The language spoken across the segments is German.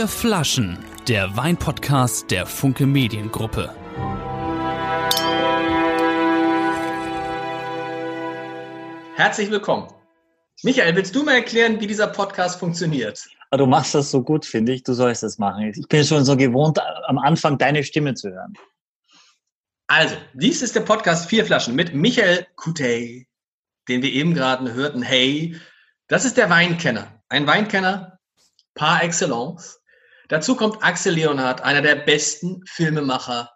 Vier Flaschen, der Weinpodcast der Funke Mediengruppe. Herzlich willkommen. Michael, willst du mal erklären, wie dieser Podcast funktioniert? Du machst das so gut, finde ich. Du sollst das machen. Ich bin schon so gewohnt, am Anfang deine Stimme zu hören. Also, dies ist der Podcast Vier Flaschen mit Michael Kutey, den wir eben gerade hörten. Hey, das ist der Weinkenner. Ein Weinkenner par excellence. Dazu kommt Axel Leonhardt, einer der besten Filmemacher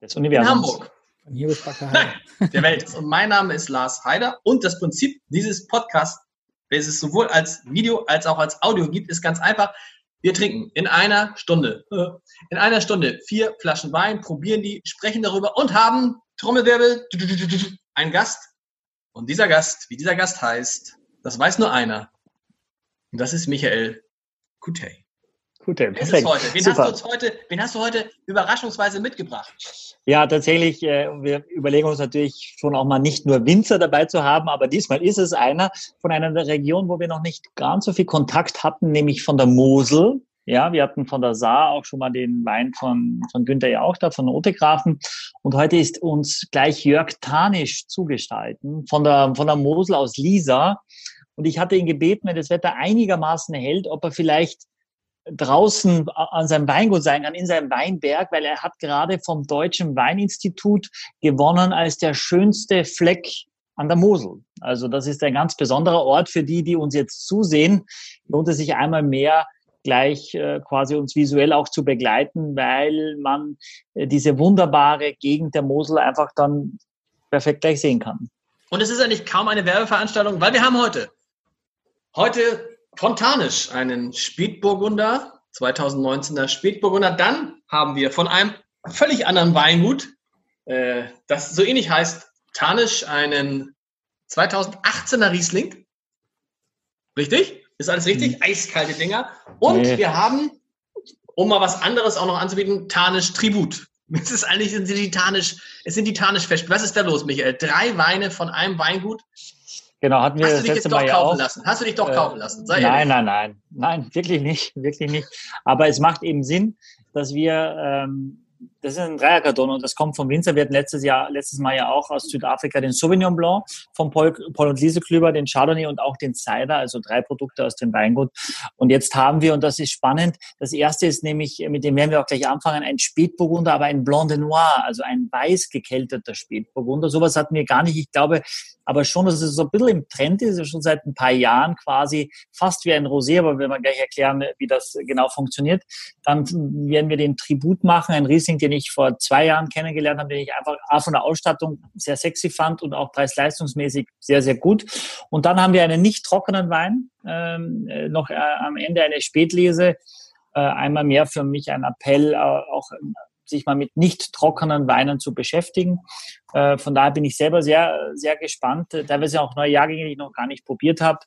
des Universums. In Hamburg. Von hier bis Nein, der Welt. Und mein Name ist Lars Heider. Und das Prinzip dieses Podcasts, welches es sowohl als Video als auch als Audio gibt, ist ganz einfach. Wir trinken in einer Stunde, in einer Stunde vier Flaschen Wein, probieren die, sprechen darüber und haben Trommelwirbel, einen Gast. Und dieser Gast, wie dieser Gast heißt, das weiß nur einer. Und das ist Michael Kutey. Kutey, perfekt. Wen hast, du uns heute, wen hast du heute überraschungsweise mitgebracht? Ja, tatsächlich, äh, wir überlegen uns natürlich schon auch mal nicht nur Winzer dabei zu haben, aber diesmal ist es einer von einer Region, wo wir noch nicht ganz so viel Kontakt hatten, nämlich von der Mosel. Ja, wir hatten von der Saar auch schon mal den Wein von, von Günther ja auch da, von Otegrafen. Und heute ist uns gleich Jörg Tanisch zugestalten, von der, von der Mosel aus Lisa. Und ich hatte ihn gebeten, wenn das Wetter einigermaßen hält, ob er vielleicht draußen an seinem Weingut sein kann, in seinem Weinberg, weil er hat gerade vom Deutschen Weininstitut gewonnen als der schönste Fleck an der Mosel. Also das ist ein ganz besonderer Ort für die, die uns jetzt zusehen. Lohnt es sich einmal mehr gleich äh, quasi uns visuell auch zu begleiten, weil man äh, diese wunderbare Gegend der Mosel einfach dann perfekt gleich sehen kann. Und es ist eigentlich kaum eine Werbeveranstaltung, weil wir haben heute, heute Fontanisch, einen Spätburgunder, 2019er Spätburgunder. Dann haben wir von einem völlig anderen Weingut, äh, das so ähnlich heißt, Tanisch, einen 2018er Riesling. Richtig? Ist alles richtig? Mhm. Eiskalte Dinger. Und nee. wir haben, um mal was anderes auch noch anzubieten, Tanisch Tribut. Es ist eigentlich, sind die Tanisch, es sind die Tanisch Fest. Was ist da los, Michael? Drei Weine von einem Weingut. Genau, hatten wir Hast das letzte Mal ja auch. Lassen? Hast du dich doch äh, kaufen lassen? Sei nein, nein, nein, nein, wirklich nicht, wirklich nicht. Aber es macht eben Sinn, dass wir ähm, das ist ein Dreierkarton und das kommt vom Winzer. Wir hatten letztes Jahr, letztes Mal ja auch aus Südafrika den Sauvignon Blanc von Paul, Paul und Lise Klüber, den Chardonnay und auch den Cider, also drei Produkte aus dem Weingut. Und jetzt haben wir, und das ist spannend, das erste ist nämlich, mit dem werden wir auch gleich anfangen, ein Spätburgunder, aber ein Blanc de Noir, also ein weiß gekälteter Spätburgunder. Sowas hatten wir gar nicht. Ich glaube, aber schon, dass es so ein bisschen im Trend ist, schon seit ein paar Jahren quasi fast wie ein Rosé, aber wenn wir gleich erklären, wie das genau funktioniert, dann werden wir den Tribut machen, ein Riesling, den ich vor zwei Jahren kennengelernt habe, den ich einfach A von der Ausstattung sehr sexy fand und auch preis-leistungsmäßig sehr, sehr gut. Und dann haben wir einen nicht trockenen Wein, ähm, äh, noch äh, am Ende eine Spätlese, äh, einmal mehr für mich ein Appell, äh, auch sich mal mit nicht trockenen Weinen zu beschäftigen. Äh, von daher bin ich selber sehr, sehr gespannt. Teilweise auch neue Jahrgänge, die ich noch gar nicht probiert habe.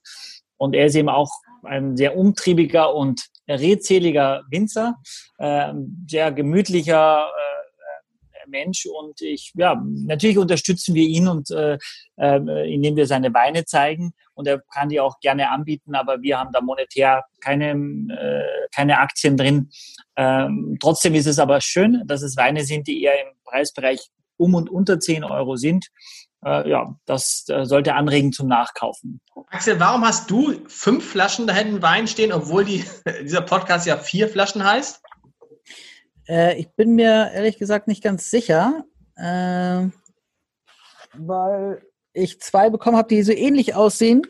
Und er ist eben auch ein sehr umtriebiger und redseliger Winzer, äh, sehr gemütlicher äh, Mensch und ich, ja, natürlich unterstützen wir ihn und äh, äh, indem wir seine Weine zeigen und er kann die auch gerne anbieten, aber wir haben da monetär keine, äh, keine Aktien drin. Ähm, trotzdem ist es aber schön, dass es Weine sind, die eher im Preisbereich um und unter 10 Euro sind. Äh, ja, das äh, sollte anregen zum Nachkaufen. Axel, warum hast du fünf Flaschen da hinten Wein stehen, obwohl die, dieser Podcast ja vier Flaschen heißt? Äh, ich bin mir ehrlich gesagt nicht ganz sicher, äh, weil ich zwei bekommen habe, die so ähnlich aussehen.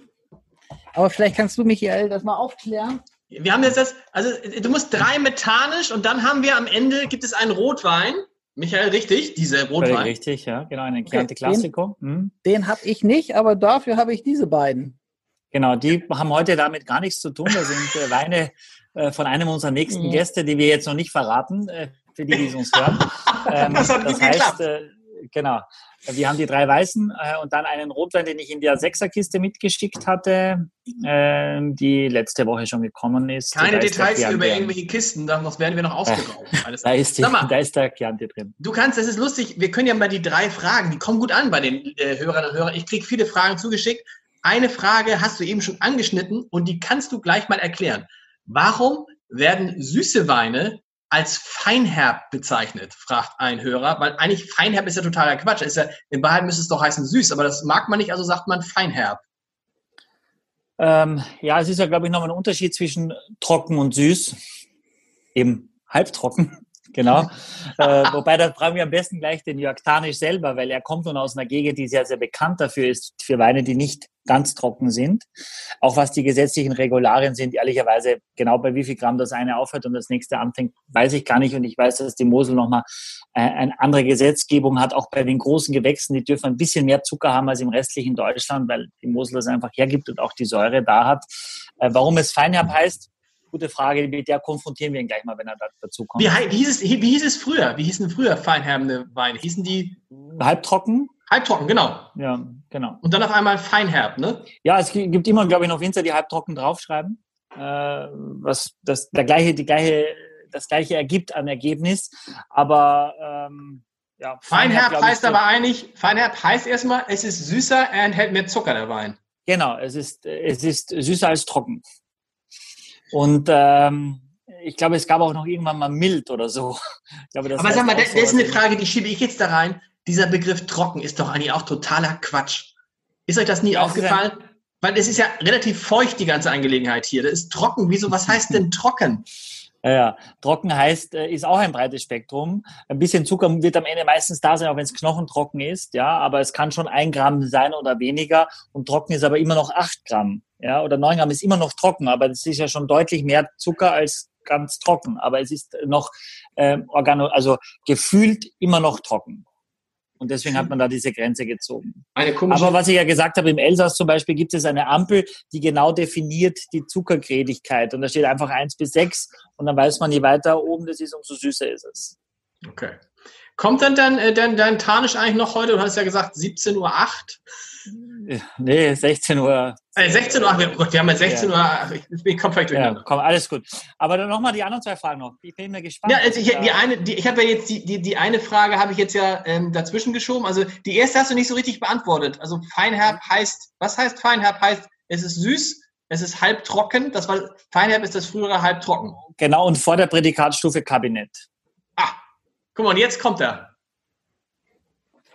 Aber vielleicht kannst du, Michael, das mal aufklären. Wir haben jetzt das, also du musst drei methanisch und dann haben wir am Ende, gibt es einen Rotwein. Michael, richtig, diese Rotwein. Richtig, ja, genau, eine Chianti okay, Classico. Den, hm. den habe ich nicht, aber dafür habe ich diese beiden. Genau, die haben heute damit gar nichts zu tun. Das sind äh, Weine äh, von einem unserer nächsten mhm. Gäste, die wir jetzt noch nicht verraten, äh, für die, die es uns hören. Ähm, das, das heißt, äh, genau, wir haben die drei Weißen äh, und dann einen Rotwein, den ich in der Sechserkiste mitgeschickt hatte, äh, die letzte Woche schon gekommen ist. Keine Details über irgendwelche Kisten, sonst werden wir noch ausgeraubt. da, ist die, mal, da ist der Chianti drin. Du kannst, das ist lustig, wir können ja mal die drei Fragen, die kommen gut an bei den äh, Hörerinnen und Hörern. Ich kriege viele Fragen zugeschickt. Eine Frage hast du eben schon angeschnitten und die kannst du gleich mal erklären. Warum werden süße Weine als Feinherb bezeichnet, fragt ein Hörer, weil eigentlich Feinherb ist ja totaler Quatsch. Ist ja, in Wahrheit müsste es doch heißen süß, aber das mag man nicht, also sagt man Feinherb. Ähm, ja, es ist ja, glaube ich, nochmal ein Unterschied zwischen trocken und süß. Eben halbtrocken. Genau. äh, wobei, da fragen wir am besten gleich den Jörg Tanisch selber, weil er kommt nun aus einer Gegend, die sehr, sehr bekannt dafür ist, für Weine, die nicht ganz trocken sind. Auch was die gesetzlichen Regularien sind, ehrlicherweise genau bei wie viel Gramm das eine aufhört und das nächste anfängt, weiß ich gar nicht. Und ich weiß, dass die Mosel nochmal äh, eine andere Gesetzgebung hat, auch bei den großen Gewächsen. Die dürfen ein bisschen mehr Zucker haben als im restlichen Deutschland, weil die Mosel das einfach hergibt und auch die Säure da hat. Äh, warum es Feinherb heißt, gute Frage, mit der konfrontieren wir ihn gleich mal, wenn er dazu kommt. Wie, wie, hieß es, wie hieß es früher? Wie hießen früher feinherbende Weine? Hießen die? Halbtrocken? Halbtrocken, genau. Ja, genau. Und dann auf einmal feinherb, ne? Ja, es gibt immer, glaube ich, noch Winzer, die halbtrocken draufschreiben, äh, was das, der gleiche, die gleiche, das gleiche ergibt an Ergebnis. Aber ähm, ja, Feinherb, Feinherb heißt aber eigentlich, Feinherb heißt erstmal, es ist süßer, er enthält mehr Zucker, der Wein. Genau, es ist, es ist süßer als trocken. Und ähm, ich glaube, es gab auch noch irgendwann mal mild oder so. Glaube, Aber sag mal, das, das ist eine Frage, die schiebe ich jetzt da rein. Dieser Begriff trocken ist doch eigentlich auch totaler Quatsch. Ist euch das nie ja, aufgefallen? Weil es ist ja relativ feucht, die ganze Angelegenheit hier. Das ist trocken. Wieso, was heißt denn trocken? Ja, trocken heißt, äh, ist auch ein breites Spektrum. Ein bisschen Zucker wird am Ende meistens da sein, auch wenn es knochentrocken ist, ja, aber es kann schon ein Gramm sein oder weniger und trocken ist aber immer noch acht Gramm, ja, oder neun Gramm ist immer noch trocken, aber das ist ja schon deutlich mehr Zucker als ganz trocken, aber es ist noch äh, organo, also gefühlt immer noch trocken. Und deswegen hat man da diese Grenze gezogen. Aber was ich ja gesagt habe, im Elsass zum Beispiel gibt es eine Ampel, die genau definiert die Zuckergrädigkeit. Und da steht einfach 1 bis 6 und dann weiß man, je weiter oben das ist, umso süßer ist es. Okay. Kommt dann dein, äh, dein, dein Tarnisch eigentlich noch heute? Du hast ja gesagt 17.08 Uhr. Nee, 16 Uhr. Äh, 16 Uhr, wir, wir haben ja 16 ja. Uhr, ich, ich komme vielleicht durcheinander. Ja, komm, alles gut. Aber dann nochmal die anderen zwei Fragen noch. Ich bin mir gespannt. Ja, also ich, die eine, die, ich habe ja jetzt die, die, die eine Frage habe ich jetzt ja ähm, dazwischen geschoben. Also die erste hast du nicht so richtig beantwortet. Also Feinherb heißt, was heißt Feinherb? Heißt, es ist süß, es ist halbtrocken. Das war, Feinherb ist das frühere halbtrocken. Genau, und vor der Prädikatstufe Kabinett. Ah, guck mal, und jetzt kommt er.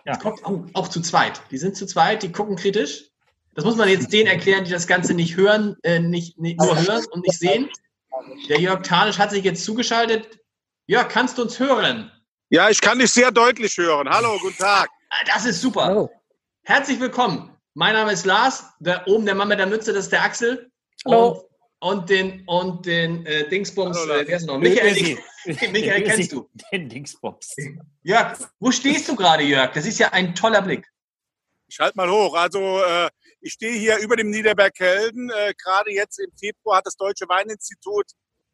Ja. Kommt auch, auch, zu zweit. Die sind zu zweit, die gucken kritisch. Das muss man jetzt denen erklären, die das Ganze nicht hören, äh, nicht, nicht nur hören und nicht sehen. Der Jörg Tanisch hat sich jetzt zugeschaltet. Jörg, kannst du uns hören? Ja, ich kann dich sehr deutlich hören. Hallo, guten Tag. Ah, das ist super. Hallo. Herzlich willkommen. Mein Name ist Lars. Da oben der Mann mit der Mütze, das ist der Axel. Hallo. Und, und den, und den äh, Dingsbums, Hallo, äh, wer ist noch? Michael, Michael kennst du. Den Dingsbums. Jörg, wo stehst du gerade, Jörg? Das ist ja ein toller Blick. Ich halte mal hoch. Also äh, ich stehe hier über dem Niederberg-Helden. Äh, gerade jetzt im Februar hat das Deutsche Weininstitut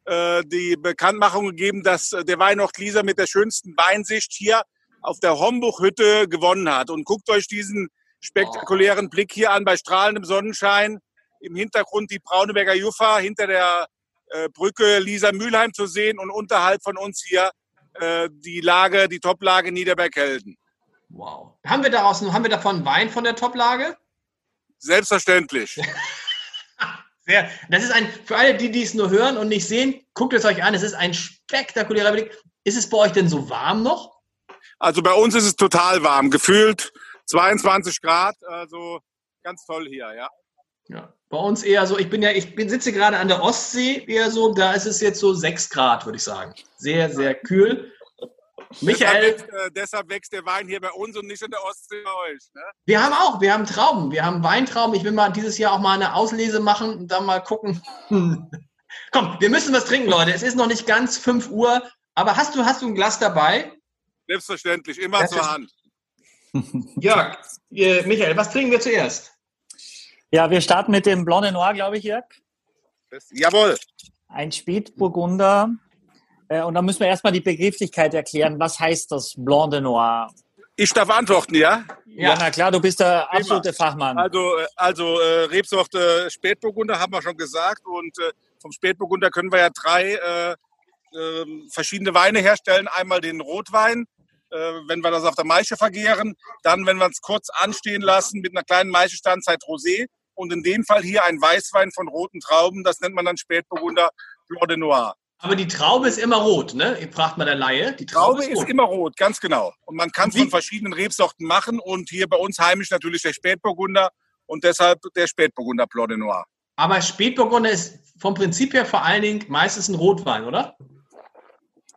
äh, die Bekanntmachung gegeben, dass äh, der Weinort Lisa mit der schönsten Weinsicht hier auf der Hombuchhütte gewonnen hat. Und guckt euch diesen spektakulären oh. Blick hier an bei strahlendem Sonnenschein. Im Hintergrund die Brauneberger Juffa, hinter der äh, Brücke Lisa Mülheim zu sehen und unterhalb von uns hier äh, die Lage, die Toplage Niederberg-Helden. Wow. Haben wir daraus, haben wir davon Wein von der Toplage? Selbstverständlich. Sehr. Das ist ein, für alle, die dies nur hören und nicht sehen, guckt es euch an. Es ist ein spektakulärer Blick. Ist es bei euch denn so warm noch? Also bei uns ist es total warm. Gefühlt 22 Grad. Also ganz toll hier, ja. Ja. Bei uns eher so, ich bin ja, ich bin, sitze gerade an der Ostsee, eher so, da ist es jetzt so 6 Grad, würde ich sagen. Sehr, sehr kühl. Michael. Deshalb, äh, deshalb, wächst der Wein hier bei uns und nicht in der Ostsee bei euch. Ne? Wir haben auch, wir haben Trauben, wir haben Weintrauben. Ich will mal dieses Jahr auch mal eine Auslese machen und dann mal gucken. Komm, wir müssen was trinken, Leute. Es ist noch nicht ganz 5 Uhr, aber hast du, hast du ein Glas dabei? Selbstverständlich, immer zur Hand. Jörg, äh, Michael, was trinken wir zuerst? Ja, wir starten mit dem Blanc de Noir, glaube ich, Jörg. Jawohl. Ein Spätburgunder. Äh, und dann müssen wir erstmal die Begrifflichkeit erklären. Was heißt das Blanc de Noir? Ich darf antworten, ja? Ja, na klar, du bist der absolute Fachmann. Also, äh, also äh, Rebsorte Spätburgunder haben wir schon gesagt. Und äh, vom Spätburgunder können wir ja drei äh, äh, verschiedene Weine herstellen. Einmal den Rotwein, äh, wenn wir das auf der Maische vergehren. Dann, wenn wir es kurz anstehen lassen mit einer kleinen Maischestandzeit Rosé. Und in dem Fall hier ein Weißwein von roten Trauben, das nennt man dann Spätburgunder. Blanc de Noir. Aber die Traube ist immer rot, ne? Ihr fragt mal der Laie. Die Traube, Traube ist rot. immer rot, ganz genau. Und man kann es von verschiedenen Rebsorten machen und hier bei uns heimisch natürlich der Spätburgunder und deshalb der Spätburgunder Blanc de Noir. Aber Spätburgunder ist vom Prinzip her vor allen Dingen meistens ein Rotwein, oder?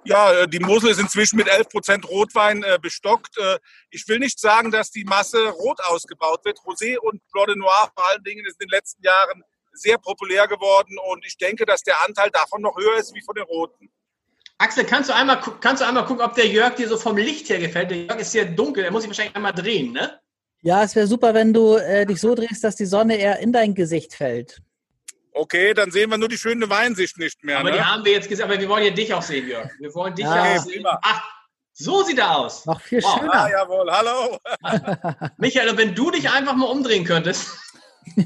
Ja, äh, die Mosel ist inzwischen mit 11% Rotwein äh, bestockt. Äh, Ich will nicht sagen, dass die Masse rot ausgebaut wird. Rosé und Blanc de Noir vor allen Dingen ist in den letzten Jahren sehr populär geworden und ich denke, dass der Anteil davon noch höher ist wie von den roten. Axel, kannst du einmal, kannst du einmal gucken, ob der Jörg dir so vom Licht her gefällt? Der Jörg ist hier dunkel, er muss sich wahrscheinlich einmal drehen, ne? Ja, es wäre super, wenn du äh, dich so drehst, dass die Sonne eher in dein Gesicht fällt. Okay, dann sehen wir nur die schöne Weinsicht nicht mehr. Aber die Ne? haben wir jetzt gesehen, aber wir wollen ja dich auch sehen, Jörg. Wir wollen dich Ja. auch sehen. prima. Ach, so sieht er aus. Noch viel Wow. schöner. Ah, jawohl, hallo. Michael, wenn du dich einfach mal umdrehen könntest.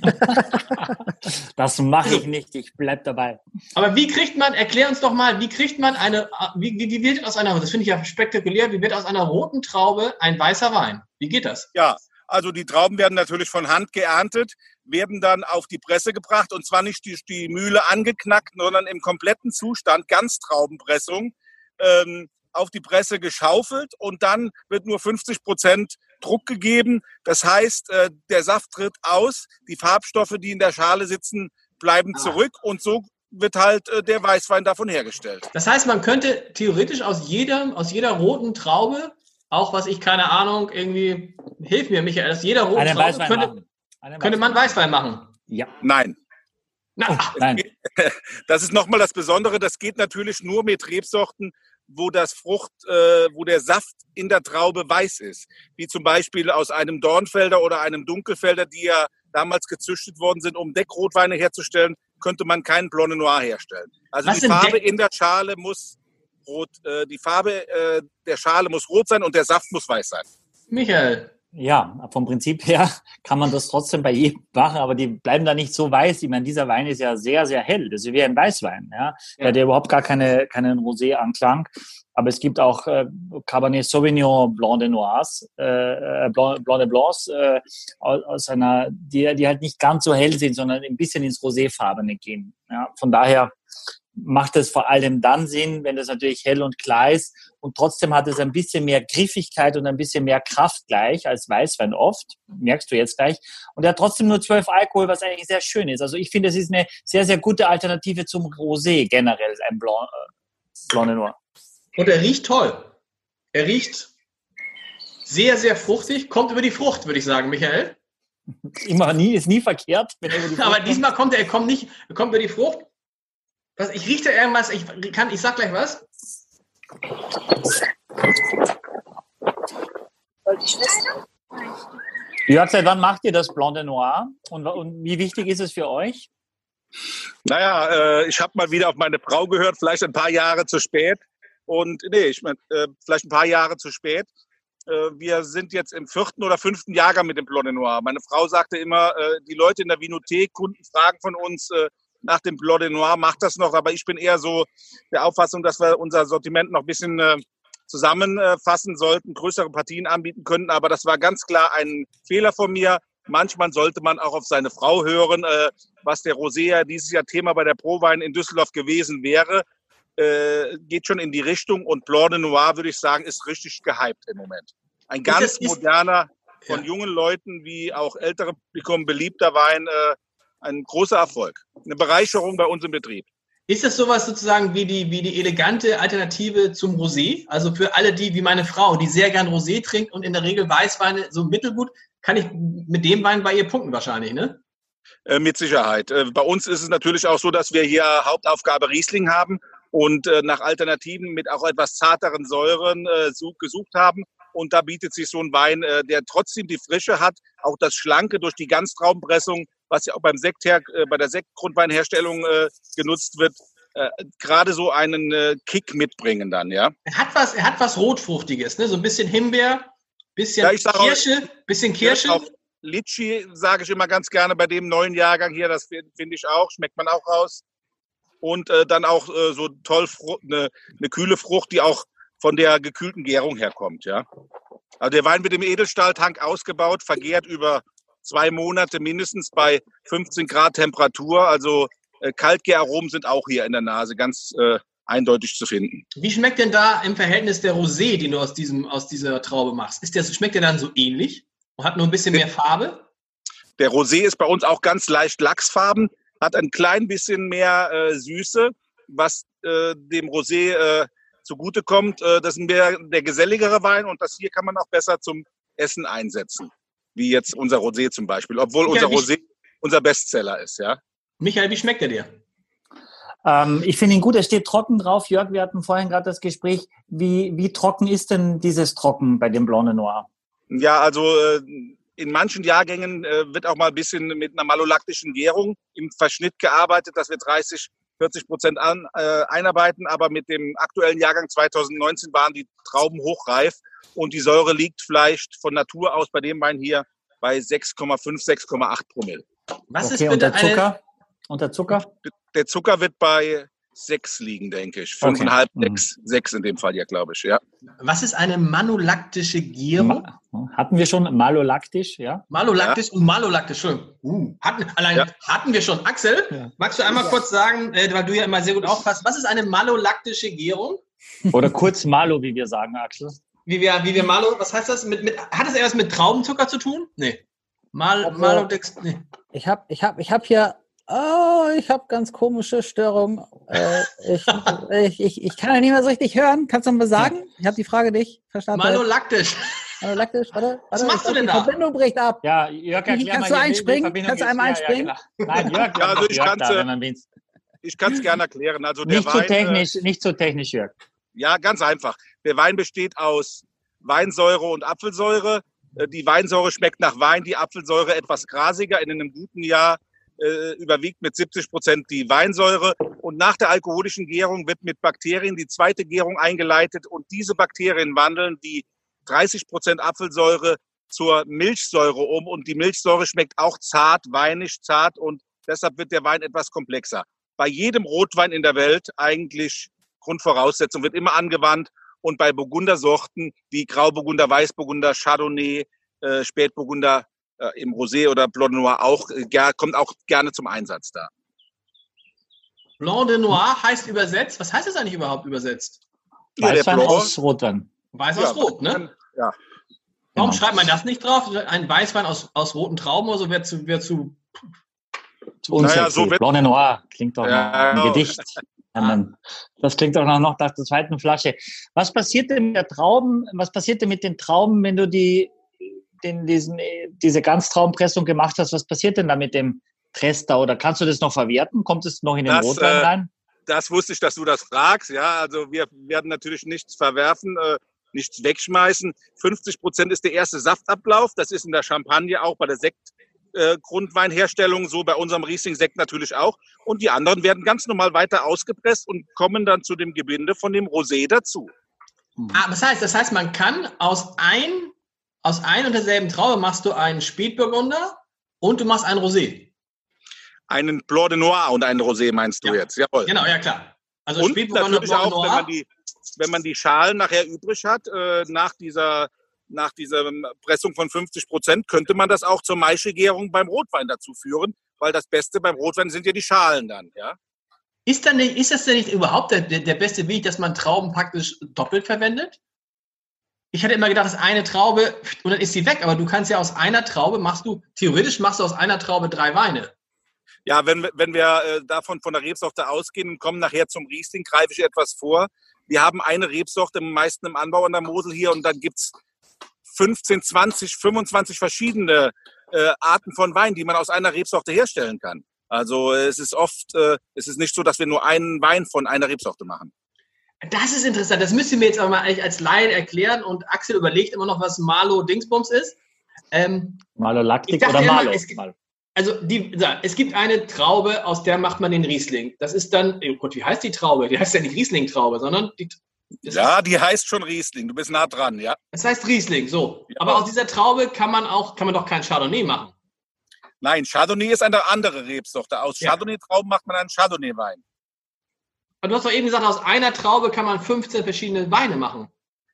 Das mache ich nicht, ich bleib dabei. Aber wie kriegt man, erklär uns doch mal, wie kriegt man eine, wie, wie, wie wird aus einer, das finde ich ja spektakulär, wie wird aus einer roten Traube ein weißer Wein? Wie geht das? Ja, also die Trauben werden natürlich von Hand geerntet, werden dann auf die Presse gebracht und zwar nicht durch die Mühle angeknackt, sondern im kompletten Zustand, Ganztraubenpressung, ähm, auf die Presse geschaufelt und dann wird nur 50 Prozent Druck gegeben. Das heißt, äh, der Saft tritt aus, die Farbstoffe, die in der Schale sitzen, bleiben Ah. zurück und so wird halt äh, der Weißwein davon hergestellt. Das heißt, man könnte theoretisch aus jedem, aus jeder roten Traube, auch was ich keine Ahnung, irgendwie, hilf mir, Michael, aus jeder roten Traube Weißwein könnte, machen. Könnte man Weißwein machen. Ja, Nein, Na, oh, ach, nein. Das ist nochmal das Besondere. Das geht natürlich nur mit Rebsorten, wo das Frucht, äh, wo der Saft in der Traube weiß ist. Wie zum Beispiel aus einem Dornfelder oder einem Dunkelfelder, die ja damals gezüchtet worden sind, um Deckrotweine herzustellen, könnte man keinen Blanc Noir herstellen. Also Was die Farbe Deck- in der Schale muss rot, äh, die Farbe äh, der Schale muss rot sein und der Saft muss weiß sein. Michael, Ja, vom Prinzip her kann man das trotzdem bei jedem machen, aber die bleiben da nicht so weiß. Ich meine, dieser Wein ist ja sehr, sehr hell. Das ist wie ein Weißwein. Ja, Ja. der überhaupt gar keine, keinen Rosé-Anklang. Aber es gibt auch äh, Cabernet Sauvignon Blanc de Noirs, äh, äh, Blanc, Blanc de Blancs, äh, aus, aus einer, die, die halt nicht ganz so hell sind, sondern ein bisschen ins Roséfarbene gehen. Ja, von daher macht es vor allem dann Sinn, wenn das natürlich hell und klar ist und trotzdem hat es ein bisschen mehr Griffigkeit und ein bisschen mehr Kraft gleich als Weißwein oft, merkst du jetzt gleich. Und er hat trotzdem nur 12 Alkohol, was eigentlich sehr schön ist. Also ich finde, es ist eine sehr, sehr gute Alternative zum Rosé generell, ein Blanc, äh, Blanc de Noir. und er riecht toll. Er riecht sehr, sehr fruchtig, kommt über die Frucht, würde ich sagen, Michael. Immer nie, ist nie verkehrt. Er Aber diesmal kommt er, er kommt nicht, er kommt über die Frucht. Was, ich rieche da irgendwas, ich kann, ich sag gleich was. Jörg, seit wann macht ihr das Blanc de Noir? Und, und wie wichtig ist es für euch? Naja, äh, ich habe mal wieder auf meine Frau gehört, vielleicht ein paar Jahre zu spät. Und nee, ich mein, äh, vielleicht ein paar Jahre zu spät. Äh, wir sind jetzt im vierten oder fünften Jahrgang mit dem Blanc de Noir. Meine Frau sagte immer, äh, die Leute in der Vinothek, Kunden fragen von uns äh, nach dem de Noir, macht das noch. Aber ich bin eher so der Auffassung, dass wir unser Sortiment noch ein bisschen äh, zusammenfassen sollten, größere Partien anbieten könnten. Aber das war ganz klar ein Fehler von mir. Manchmal sollte man auch auf seine Frau hören, äh, was der Rosé ja dieses Jahr Thema bei der Prowein in Düsseldorf gewesen wäre. Äh, geht schon in die Richtung und Blanc de Noir, würde ich sagen, ist richtig gehypt im Moment. Ein ganz moderner, von Ja. jungen Leuten wie auch ältere Publikum beliebter Wein, äh, ein großer Erfolg. Eine Bereicherung bei uns im Betrieb. Ist das sowas sozusagen wie die, wie die elegante Alternative zum Rosé? Also für alle die, wie meine Frau, die sehr gern Rosé trinkt und in der Regel Weißweine so mittelgut, kann ich mit dem Wein bei ihr punkten wahrscheinlich, ne? Äh, mit Sicherheit. Äh, bei uns ist es natürlich auch so, dass wir hier Hauptaufgabe Riesling haben und äh, nach Alternativen mit auch etwas zarteren Säuren such, gesucht haben. Und da bietet sich so ein Wein, der trotzdem die Frische hat, auch das Schlanke durch die Ganztraubenpressung, was ja auch beim Sekt her, äh, bei der Sektgrundweinherstellung äh, genutzt wird, äh, gerade so einen äh, Kick mitbringen dann, ja. Er hat was, er hat was Rotfruchtiges, ne? So ein bisschen Himbeer, bisschen Ja, sag auch- Kirsche, bisschen Kirsche. Auch Litschi sage ich immer ganz gerne bei dem neuen Jahrgang hier, das fi- finde ich auch, schmeckt man auch raus. Und äh, dann auch äh, so toll eine, eine kühle Frucht, die auch von der gekühlten Gärung herkommt, ja. Also der Wein wird im Edelstahltank ausgebaut, vergärt über zwei Monate mindestens bei 15 Grad Temperatur. Also Äh, Kaltgäraromen sind auch hier in der Nase ganz äh, eindeutig zu finden. Wie schmeckt denn da im Verhältnis der Rosé, den du aus, diesem, aus dieser Traube machst? Ist der, schmeckt der dann so ähnlich und hat nur ein bisschen mehr Farbe? Der Rosé ist bei uns auch ganz leicht lachsfarben, hat ein klein bisschen mehr äh, Süße, was äh, dem Rosé äh, zugutekommt. Äh, das ist mehr der geselligere Wein und das hier kann man auch besser zum Essen einsetzen, wie jetzt unser Rosé zum Beispiel, obwohl unser Rosé unser Bestseller ist, ja. Michael, wie schmeckt der dir? Ähm, ich finde ihn gut, er steht trocken drauf. Jörg, wir hatten vorhin gerade das Gespräch. Wie, wie trocken ist denn dieses Trocken bei dem Blanc de Noir? Ja, also äh, in manchen Jahrgängen äh, wird auch mal ein bisschen mit einer malolaktischen Gärung im Verschnitt gearbeitet, dass wir 30, 40 Prozent an, äh, einarbeiten. Aber mit dem aktuellen Jahrgang 2019 waren die Trauben hochreif und die Säure liegt vielleicht von Natur aus bei dem Wein hier bei 6,5, 6,8 Promille. Was okay, ist und der eine, Zucker? Und der Zucker? Der Zucker wird bei 6 liegen, denke ich. Okay. 5,5, Mhm. 6, 6 in dem Fall hier, glaube ich, ja. was ist eine manolaktische Gärung? Ma- Hatten wir schon malolaktisch, ja? Malolaktisch und malolaktisch, schön. Uh, hatten, allein Ja. hatten wir schon. Axel, Ja. magst du einmal kurz sagen, äh, weil du ja immer sehr gut aufpasst, was ist eine malolaktische Gärung? Oder kurz Malo, wie wir sagen, Axel. Wie wir, wie wir Malo, was heißt das? Mit, mit, hat das etwas mit Traubenzucker zu tun? Nee. Mal, Also- Malodex, nee. Ich habe ich hab, ich hab hier, oh, ich habe ganz komische Störungen. Äh, ich, ich, ich, ich kann ja nicht mehr so richtig hören. Kannst du mal sagen? Ich habe die Frage nicht verstanden. Malolaktisch. Malolaktisch, warte, Was warte. machst ich du denn die da? Verbindung bricht ab. Ja, Jörg, erklär Kannst mal du einspringen? Kannst du einmal Ja, einspringen? Ja, genau. Nein, Jörg, Ja, also Jörg ich da, kann's, äh, wenn man wen's- Ich kann es gerne erklären. Also der Nicht Wein, so technisch, nicht so technisch, Jörg. Ja, ganz einfach. Der Wein besteht aus Weinsäure und Apfelsäure. Äh, Die Weinsäure schmeckt nach Wein, die Apfelsäure etwas grasiger. In einem guten Jahr äh, überwiegt mit 70 Prozent die Weinsäure. Und nach der alkoholischen Gärung wird mit Bakterien die zweite Gärung eingeleitet. Und diese Bakterien wandeln die 30 Prozent Apfelsäure zur Milchsäure um. Und die Milchsäure schmeckt auch zart, weinig, zart. Und deshalb wird der Wein etwas komplexer. Bei jedem Rotwein in der Welt eigentlich Grundvoraussetzung wird immer angewandt. Und bei Burgundersorten wie Grauburgunder, Weißburgunder, Chardonnay, äh, Spätburgunder äh, im Rosé oder Blanc de Noir auch, äh, kommt auch gerne zum Einsatz da. Blanc de Noir heißt übersetzt. Was heißt das eigentlich überhaupt übersetzt? Ja, Weißwein Blanc. aus Rotwein. Weiß Ja, aus Rot, ne? Ja, Warum Genau. schreibt man das nicht drauf? Ein Weißwein aus, aus roten Trauben oder so wäre zu, wär zu. Zu. Naja, so wird- Blanc de Noir klingt doch Ja, nach einem genau. Gedicht. Das klingt doch noch nach der zweiten Flasche. Was passiert denn mit der Trauben? Was passiert denn mit den Trauben, wenn du die, den, diesen, äh, diese Ganztraubenpressung gemacht hast? Was passiert denn da mit dem Trester? Oder kannst du das noch verwerten? Kommt es noch in den Das, Rotwein äh, rein? das wusste ich, dass du das fragst. Ja, also wir werden natürlich nichts verwerfen, äh, nichts wegschmeißen. 50 Prozent ist der erste Saftablauf. Das ist in der Champagne auch bei der Sekt. äh, Grundweinherstellung, so bei unserem Riesling-Sekt natürlich auch. Und die anderen werden ganz normal weiter ausgepresst und kommen dann zu dem Gebinde von dem Rosé dazu. Ah, das heißt, das heißt, man kann aus ein, aus ein und derselben Traube machst du einen Spätburgunder und du machst einen Rosé. Einen Blanc de Noir und einen Rosé meinst du Ja. jetzt? Jawohl. Genau, ja klar. Also und Spätburgunder, natürlich Blanc auch, wenn man Noir. die, wenn man die Schalen nachher übrig hat, äh, nach dieser nach dieser Pressung von 50 Prozent, könnte man das auch zur Maischegärung beim Rotwein dazu führen, weil das Beste beim Rotwein sind ja die Schalen dann, ja. Ist, dann nicht, ist das denn nicht überhaupt der, der, beste Weg, dass man Trauben praktisch doppelt verwendet? Ich hatte immer gedacht, das eine Traube und dann ist sie weg, aber du kannst ja aus einer Traube machst du, theoretisch machst du aus einer Traube drei Weine. Ja, wenn, wir- wenn wir äh, davon von der Rebsorte ausgehen und kommen nachher zum Riesling, greife ich etwas vor. Wir haben eine Rebsorte am meisten im Anbau an der Mosel hier und dann gibt's 15, 20, 25 verschiedene äh, Arten von Wein, die man aus einer Rebsorte herstellen kann. Also es ist oft, äh, es ist nicht so, dass wir nur einen Wein von einer Rebsorte machen. Das ist interessant. Das müsst ihr mir jetzt aber mal eigentlich als Laien erklären und Axel überlegt immer noch, was Malo Dingsbums ist. Ähm, Malolaktik dachte oder immer, Malo? es gibt- Malo. Also die, es gibt eine Traube, aus der macht man den Riesling. Das ist dann, oh Gott, wie heißt die Traube? Die heißt ja nicht Riesling-Traube, sondern die, Ja, die heißt schon Riesling. Du bist nah dran, ja. das heißt Riesling, so. Ja. Aber aus dieser Traube kann man auch, kann man doch kein Chardonnay machen. Nein, Chardonnay ist eine andere Rebsorte. Aus Ja. Chardonnay-Trauben macht man einen Chardonnay-Wein. Aber du hast doch eben gesagt, aus einer Traube kann man 15 verschiedene Weine machen.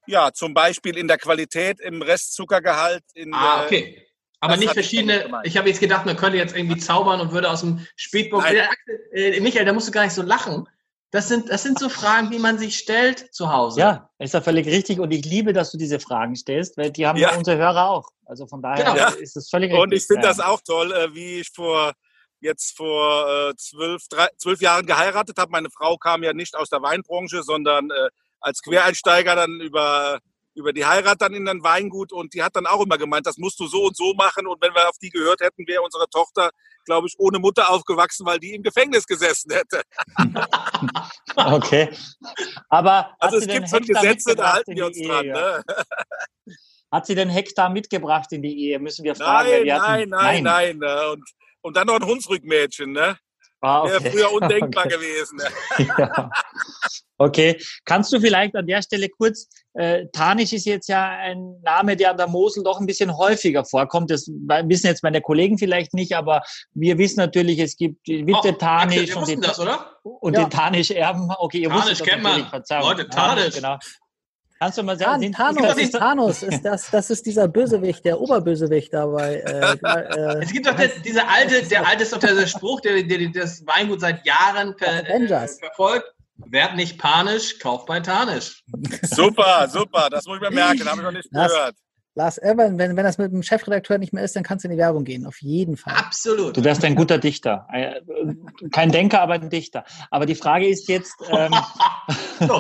Ja, zum Beispiel in der Qualität, im Restzuckergehalt, in Ah, okay. Aber Das nicht ich verschiedene. gemeint. Ich habe jetzt gedacht, man könnte jetzt irgendwie zaubern und würde aus dem. Ja, Axel, äh, Michael, da musst du gar nicht so lachen. Das sind, das sind so Fragen, die man sich stellt zu Hause. Ja, ist ja völlig richtig. Und ich liebe, dass du diese Fragen stellst, weil die haben ja, unsere Hörer auch. Also von daher Genau. Ist es völlig richtig. Und ich finde ja. das auch toll, äh, wie ich vor jetzt vor äh, zwölf, drei, zwölf Jahren geheiratet habe. Meine Frau kam ja nicht aus der Weinbranche, sondern äh, als Quereinsteiger dann über über die Heirat dann in ein Weingut und die hat dann auch immer gemeint, das musst du so und so machen und wenn wir auf die gehört hätten, wäre unsere Tochter, glaube ich, ohne Mutter aufgewachsen, weil die im Gefängnis gesessen hätte. Okay. Aber Also es gibt schon Gesetze, da halten wir uns dran. Ehe, ja? Ne? Hat sie den Hektar mitgebracht in die Ehe? Müssen wir fragen. Nein, wir hatten- nein, nein, nein. äh, Und, und dann noch ein Hunsrückmädchen, ne? Ah, Wäre okay. früher undenkbar Okay. gewesen. Ja. Okay, kannst du vielleicht an der Stelle kurz, äh, Tanisch ist jetzt ja ein Name, der an der Mosel doch ein bisschen häufiger vorkommt. Das wissen jetzt meine Kollegen vielleicht nicht, aber wir wissen natürlich, es gibt die Witte Oh, Axel, Tanisch wir und, die, wussten das, oder? und Ja. den Tanisch-Erben. Okay, ihr Tanisch wusstet das kennt man. Leute, Tanisch. genau. Kannst du mal sagen, Thanos, das ist, Thanos ist das, das ist dieser Bösewicht, der Oberbösewicht dabei. Äh, äh, Es gibt doch der, dieser alte, der alte ist doch der Spruch, der, der, der das Weingut seit Jahren ver, äh, verfolgt. Werd nicht panisch, kauf bei Tanisch. Super, super. Das muss ich mir merken. Habe ich noch nicht Das- gehört. Lars Evan, wenn, wenn das mit dem Chefredakteur nicht mehr ist, dann kannst du in die Werbung gehen, auf jeden Fall. Absolut. du wärst ein guter Dichter. Ein- Kein Denker, aber ein Dichter. Aber die Frage ist jetzt, ähm.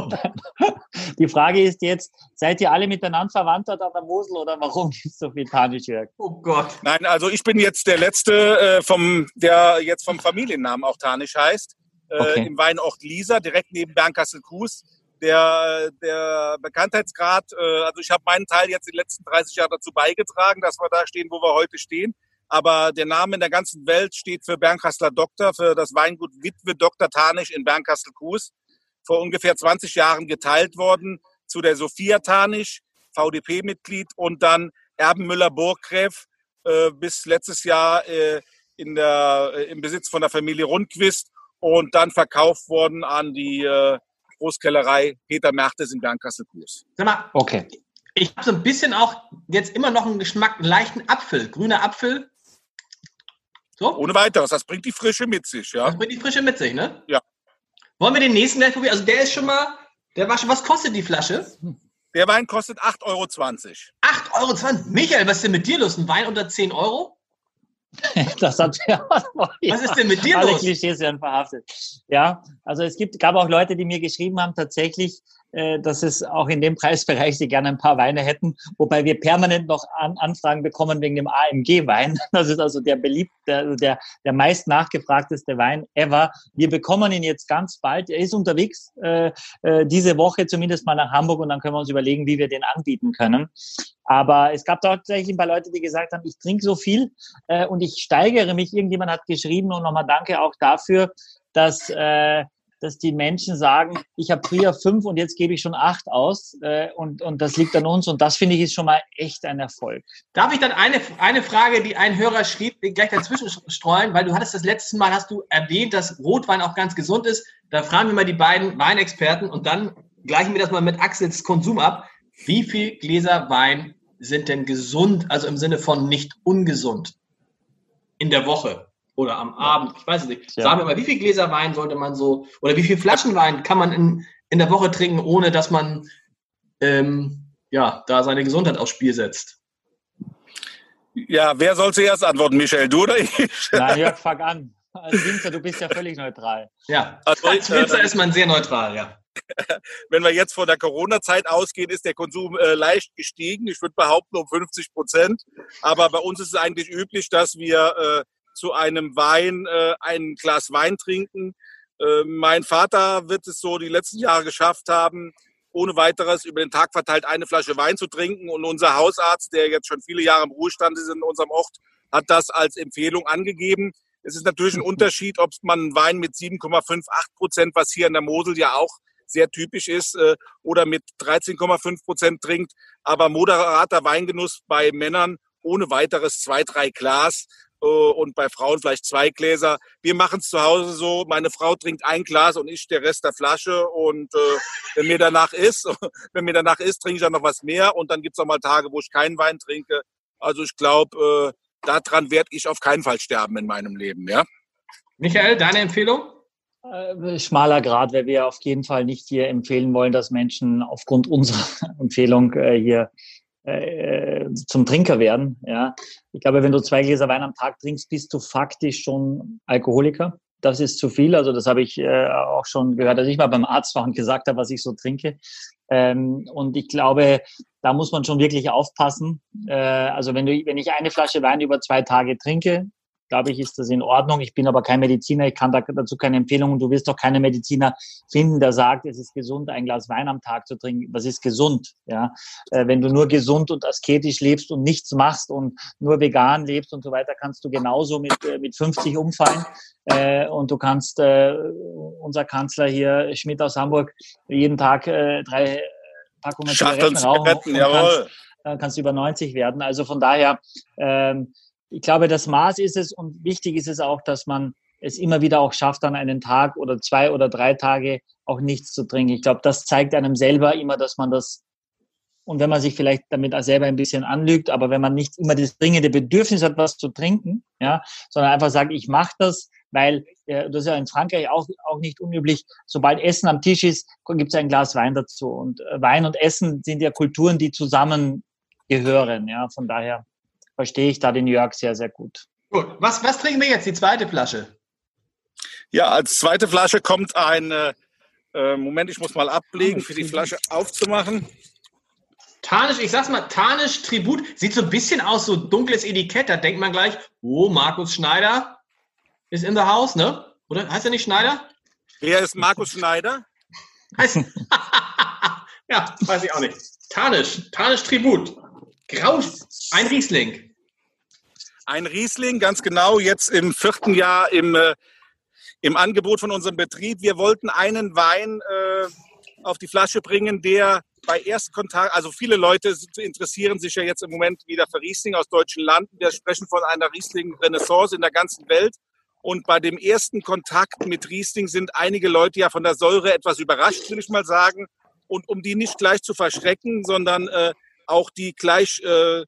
Die Frage ist jetzt, seid ihr alle miteinander verwandt an der Mosel oder warum gibt es so viel Tanischjörg? Oh Gott. Nein, also ich bin jetzt der Letzte, äh, vom, der jetzt vom Familiennamen auch Tanisch heißt. Äh, Okay. Im Weinort Lisa, direkt neben Bernkastel-Kues. Der, der Bekanntheitsgrad, äh, also ich habe meinen Teil jetzt die letzten 30 Jahre dazu beigetragen, dass wir da stehen, wo wir heute stehen. Aber der Name in der ganzen Welt steht für Bernkastler Doktor, für das Weingut Witwe Dr. Tanisch in Bernkastel-Kues. Vor ungefähr 20 Jahren geteilt worden zu der Sophia Tanisch, VDP-Mitglied und dann Erbenmüller-Burggräf äh, bis letztes Jahr äh, in der, äh, im Besitz von der Familie Rundquist und dann verkauft worden an die äh, Großkellerei Peter Mertes in Bernkastel-Kues. Sag mal, Okay. ich habe so ein bisschen auch jetzt immer noch einen Geschmack, einen leichten Apfel, grüner Apfel. So, Ohne weiteres, das bringt die Frische mit sich, ja. das bringt die Frische mit sich, ne? Ja. Wollen wir den nächsten gleich probieren? Also der ist schon mal, der war schon, was kostet die Flasche? Der Wein kostet 8,20 Euro. 8,20 Euro. Michael, was ist denn mit dir los? Ein Wein unter 10 Euro? Das hat ja, Was ist denn mit dir Alle los? Klischees werden verhaftet. Ja, also es gibt, gab auch Leute, die mir geschrieben haben, tatsächlich, dass es auch in dem Preisbereich sie gerne ein paar Weine hätten, wobei wir permanent noch an, Anfragen bekommen wegen dem AMG-Wein. Das ist also der beliebte, also der, der meist nachgefragteste Wein ever. Wir bekommen ihn jetzt ganz bald. Er ist unterwegs äh, äh, diese Woche zumindest mal nach Hamburg und dann können wir uns überlegen, wie wir den anbieten können. Aber es gab tatsächlich ein paar Leute, die gesagt haben, ich trinke so viel äh, und ich steigere mich. Irgendjemand hat geschrieben und nochmal danke auch dafür, dass, äh, dass die Menschen sagen, ich habe früher fünf und jetzt gebe ich schon acht aus äh, und, und das liegt an uns und das finde ich ist schon mal echt ein Erfolg. Darf ich dann eine, eine Frage, die ein Hörer schrieb, gleich dazwischen streuen, weil du hattest das letzte Mal, hast du erwähnt, dass Rotwein auch ganz gesund ist. Da fragen wir mal die beiden Weinexperten und dann gleichen wir das mal mit Axels Konsum ab. Wie viel Gläser Wein sind denn gesund, also im Sinne von nicht ungesund in der Woche oder am Abend? Ich weiß es nicht. Ja. Sagen wir mal, wie viel Gläser Wein sollte man so oder wie viel Flaschen Wein kann man in, in der Woche trinken, ohne dass man ähm, ja, da seine Gesundheit aufs Spiel setzt? Ja, wer soll zuerst antworten, Michael? Du oder ich? Na, Jörg, fang an. Als Winzer, du bist ja völlig neutral. Ja, Also, als Winzer äh, ist man sehr neutral, ja. wenn wir jetzt von der Corona-Zeit ausgehen, ist der Konsum äh, leicht gestiegen. Ich würde behaupten um 50 Prozent. Aber bei uns ist es eigentlich üblich, dass wir äh, zu einem Wein äh, ein Glas Wein trinken. Äh, mein Vater wird es so die letzten Jahre geschafft haben, ohne weiteres über den Tag verteilt eine Flasche Wein zu trinken. Und unser Hausarzt, der jetzt schon viele Jahre im Ruhestand ist in unserem Ort, hat das als Empfehlung angegeben. Es ist natürlich ein Unterschied, ob man Wein mit 7,58 Prozent, was hier in der Mosel ja auch sehr typisch ist, äh, oder mit 13,5 Prozent trinkt. Aber moderater Weingenuss bei Männern ohne weiteres zwei, drei Glas und bei Frauen vielleicht zwei Gläser. Wir machen es zu Hause so, meine Frau trinkt ein Glas und ich der Rest der Flasche. Und äh, wenn mir danach ist, wenn mir danach ist, trinke ich dann noch was mehr. Und dann gibt es auch mal Tage, wo ich keinen Wein trinke. Also ich glaube, äh, daran werde ich auf keinen Fall sterben in meinem Leben. Ja? Michael, deine Empfehlung? Äh, schmaler Grad, weil wir auf jeden Fall nicht hier empfehlen wollen, dass Menschen aufgrund unserer Empfehlung äh, hier äh, zum Trinker werden. Ja. Ich glaube, wenn du zwei Gläser Wein am Tag trinkst, bist du faktisch schon Alkoholiker. Das ist zu viel. Also das habe ich äh, auch schon gehört, dass ich mal beim Arzt war und gesagt habe, was ich so trinke. Ähm, und ich glaube, da muss man schon wirklich aufpassen. Äh, also wenn du, wenn ich eine Flasche Wein über zwei Tage trinke, glaube ich, ist das in Ordnung. Ich bin aber kein Mediziner, ich kann dazu keine Empfehlungen. Du wirst doch keine Mediziner finden, der sagt, es ist gesund, ein Glas Wein am Tag zu trinken. Was ist gesund? Ja, äh, wenn du nur gesund und asketisch lebst und nichts machst und nur vegan lebst und so weiter, kannst du genauso mit, äh, mit 50 umfallen. Äh, und du kannst, unser Kanzler hier, Schmidt aus Hamburg, jeden Tag drei Packungen Zigaretten rauchen. Jawohl. Kannst, kannst über 90 werden. Also von daher, ähm, ich glaube, das Maß ist es und wichtig ist es auch, dass man es immer wieder auch schafft, an einen Tag oder zwei oder drei Tage auch nichts zu trinken. Ich glaube, das zeigt einem selber immer, dass man das und wenn man sich vielleicht damit selber ein bisschen anlügt, aber wenn man nicht immer das dringende Bedürfnis hat, was zu trinken, ja, sondern einfach sagt, ich mache das, weil äh, das ist ja in Frankreich auch, auch nicht unüblich. Sobald Essen am Tisch ist, gibt es ein Glas Wein dazu. Und äh, Wein und Essen sind ja Kulturen, die zusammengehören. Ja, von daher verstehe ich da den Jörg sehr, sehr gut. Gut. Was, was trinken wir jetzt, die zweite Flasche? Ja, als zweite Flasche kommt ein, äh, äh Moment, ich muss mal ablegen, für die Flasche aufzumachen. Tarnisch, ich sag's mal, Tarnisch Tribut, sieht so ein bisschen aus, so dunkles Etikett, da denkt man gleich, oh, Markus Schneider ist in the house, ne? Oder heißt er nicht Schneider? Wer ist Markus Schneider? Heißt, ja, weiß ich auch nicht. Tarnisch, Tarnisch Tribut. Grau, ein Riesling. Ein Riesling, ganz genau, jetzt im vierten Jahr im, äh, im Angebot von unserem Betrieb. Wir wollten einen Wein äh, auf die Flasche bringen, der bei Erstkontakt, also viele Leute interessieren sich ja jetzt im Moment wieder für Riesling aus deutschen Landen. Wir sprechen von einer Riesling-Renaissance in der ganzen Welt. Und bei dem ersten Kontakt mit Riesling sind einige Leute ja von der Säure etwas überrascht, will ich mal sagen. Und um die nicht gleich zu verschrecken, sondern äh, auch die gleich äh,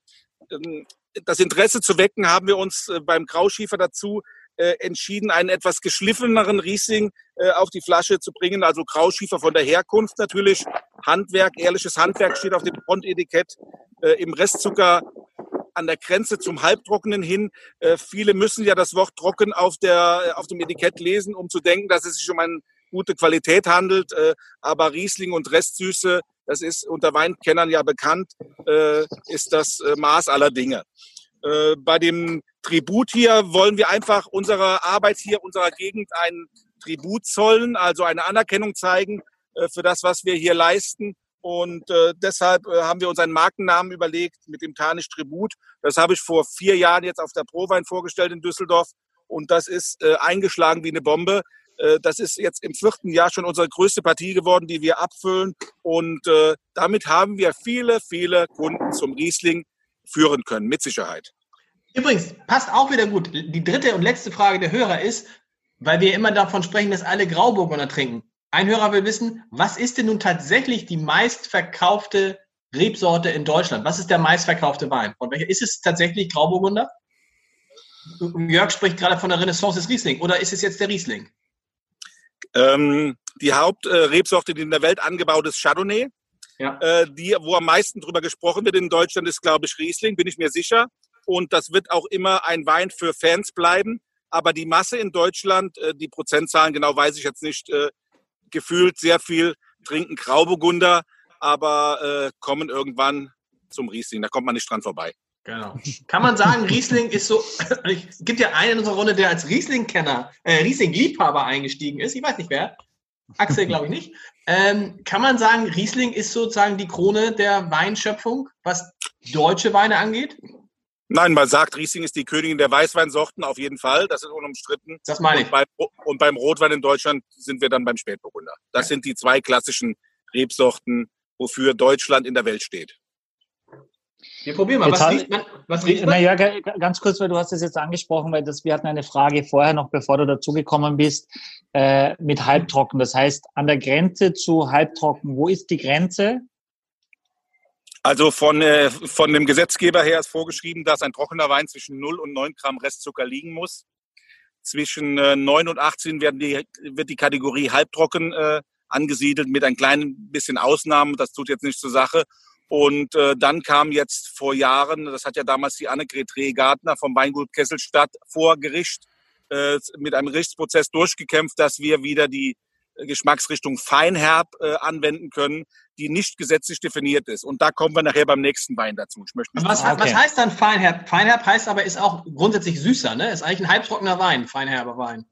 ähm, das Interesse zu wecken, haben wir uns äh, beim Grauschiefer dazu äh, entschieden, einen etwas geschliffeneren Riesling äh, auf die Flasche zu bringen. Also Grauschiefer von der Herkunft natürlich. Handwerk, ehrliches Handwerk steht auf dem Frontetikett. Im Restzucker an der Grenze zum Halbtrockenen hin. Äh, viele müssen ja das Wort trocken auf, der, auf dem Etikett lesen, um zu denken, dass es sich um eine gute Qualität handelt. Äh, aber Riesling und Restsüße das ist unter Weinkennern ja bekannt, äh, ist das äh, Maß aller Dinge. Äh, bei dem Tribut hier wollen wir einfach unserer Arbeit hier, unserer Gegend ein Tribut zollen, also eine Anerkennung zeigen äh, für das, was wir hier leisten. Und äh, deshalb äh, haben wir uns einen Markennamen überlegt mit dem Tarnisch Tribut. Das habe ich vor vier Jahren jetzt auf der Prowein vorgestellt in Düsseldorf. Und das ist äh, eingeschlagen wie eine Bombe. Äh, das ist jetzt im vierten Jahr schon unsere größte Partie geworden, die wir abfüllen. Und äh, damit haben wir viele, viele Kunden zum Riesling führen können, mit Sicherheit. Übrigens, passt auch wieder gut. Die dritte und letzte Frage der Hörer ist, weil wir immer davon sprechen, dass alle Grauburgunder trinken. Ein Hörer will wissen, was ist denn nun tatsächlich die meistverkaufte Rebsorte in Deutschland? Was ist der meistverkaufte Wein? Und welcher ist es tatsächlich Grauburgunder? Jörg spricht gerade von der Renaissance des Riesling. Oder ist es jetzt der Riesling? Ähm, die Hauptrebsorte, die in der Welt angebaut ist, Chardonnay. Ja. Äh, die, wo am meisten drüber gesprochen wird in Deutschland, ist, glaube ich, Riesling, bin ich mir sicher. Und das wird auch immer ein Wein für Fans bleiben. Aber die Masse in Deutschland, äh, die Prozentzahlen genau weiß ich jetzt nicht, äh, gefühlt sehr viel trinken Grauburgunder, aber äh, kommen irgendwann zum Riesling. Da kommt man nicht dran vorbei. Genau. Kann man sagen, Riesling ist so, es gibt ja einen in unserer Runde, der als Riesling-Kenner, äh, Riesling-Liebhaber eingestiegen ist. Ich weiß nicht wer. Axel, glaube ich nicht. Ähm, kann man sagen, Riesling ist sozusagen die Krone der Weinschöpfung, was deutsche Weine angeht? Nein, man sagt, Riesling ist die Königin der Weißweinsorten, auf jeden Fall. Das ist unumstritten. Das meine ich. Und, bei, und beim Rotwein in Deutschland sind wir dann beim Spätburgunder. Das ja. sind die zwei klassischen Rebsorten, wofür Deutschland in der Welt steht. Wir probieren mal. was riecht man? Was riecht man? Ja, ganz kurz, weil du hast es jetzt angesprochen, weil das, wir hatten eine Frage vorher noch, bevor du dazugekommen bist, äh, mit halbtrocken. Das heißt, an der Grenze zu halbtrocken, wo ist die Grenze? Also von, äh, von dem Gesetzgeber her ist vorgeschrieben, dass ein trockener Wein zwischen 0 und 9 Gramm Restzucker liegen muss. Zwischen äh, 9 und 18 werden die, wird die Kategorie halbtrocken äh, angesiedelt mit ein klein bisschen Ausnahmen. Das tut jetzt nicht zur Sache. Und äh, dann kam jetzt vor Jahren, das hat ja damals die Annegret Reh-Gartner vom Weingut Kesselstadt vor Gericht äh, mit einem Gerichtsprozess durchgekämpft, dass wir wieder die Geschmacksrichtung Feinherb äh, anwenden können, die nicht gesetzlich definiert ist. Und da kommen wir nachher beim nächsten Wein dazu. Ich möchte was, okay. was heißt dann Feinherb? Feinherb heißt aber, ist auch grundsätzlich süßer, ne? Ist eigentlich ein halbtrockener Wein, feinherber Wein.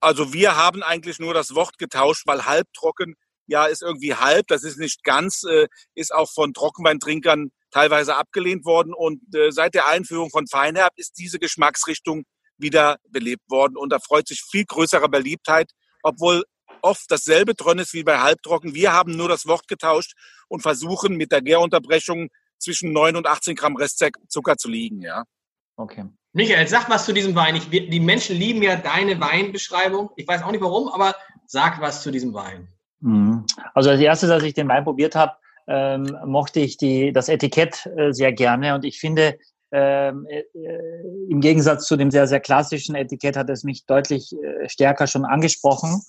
Also wir haben eigentlich nur das Wort getauscht, weil halbtrocken ja ist irgendwie halb, das ist nicht ganz, äh, ist auch von Trockenweintrinkern teilweise abgelehnt worden. Und äh, seit der Einführung von Feinherb ist diese Geschmacksrichtung wieder belebt worden und da freut sich viel größere Beliebtheit, obwohl oft dasselbe drin ist wie bei Halbtrocken. Wir haben nur das Wort getauscht und versuchen mit der Gärunterbrechung zwischen 9 und 18 Gramm Restzucker zu liegen, ja. Okay. Michael, sag was zu diesem Wein. Ich, die Menschen lieben ja deine Weinbeschreibung. Ich weiß auch nicht warum, aber sag was zu diesem Wein. Mhm. Also als erstes, als ich den Wein probiert habe, ähm, mochte ich die, das Etikett äh, sehr gerne und ich finde, ähm, äh, im Gegensatz zu dem sehr, sehr klassischen Etikett hat es mich deutlich äh, stärker schon angesprochen.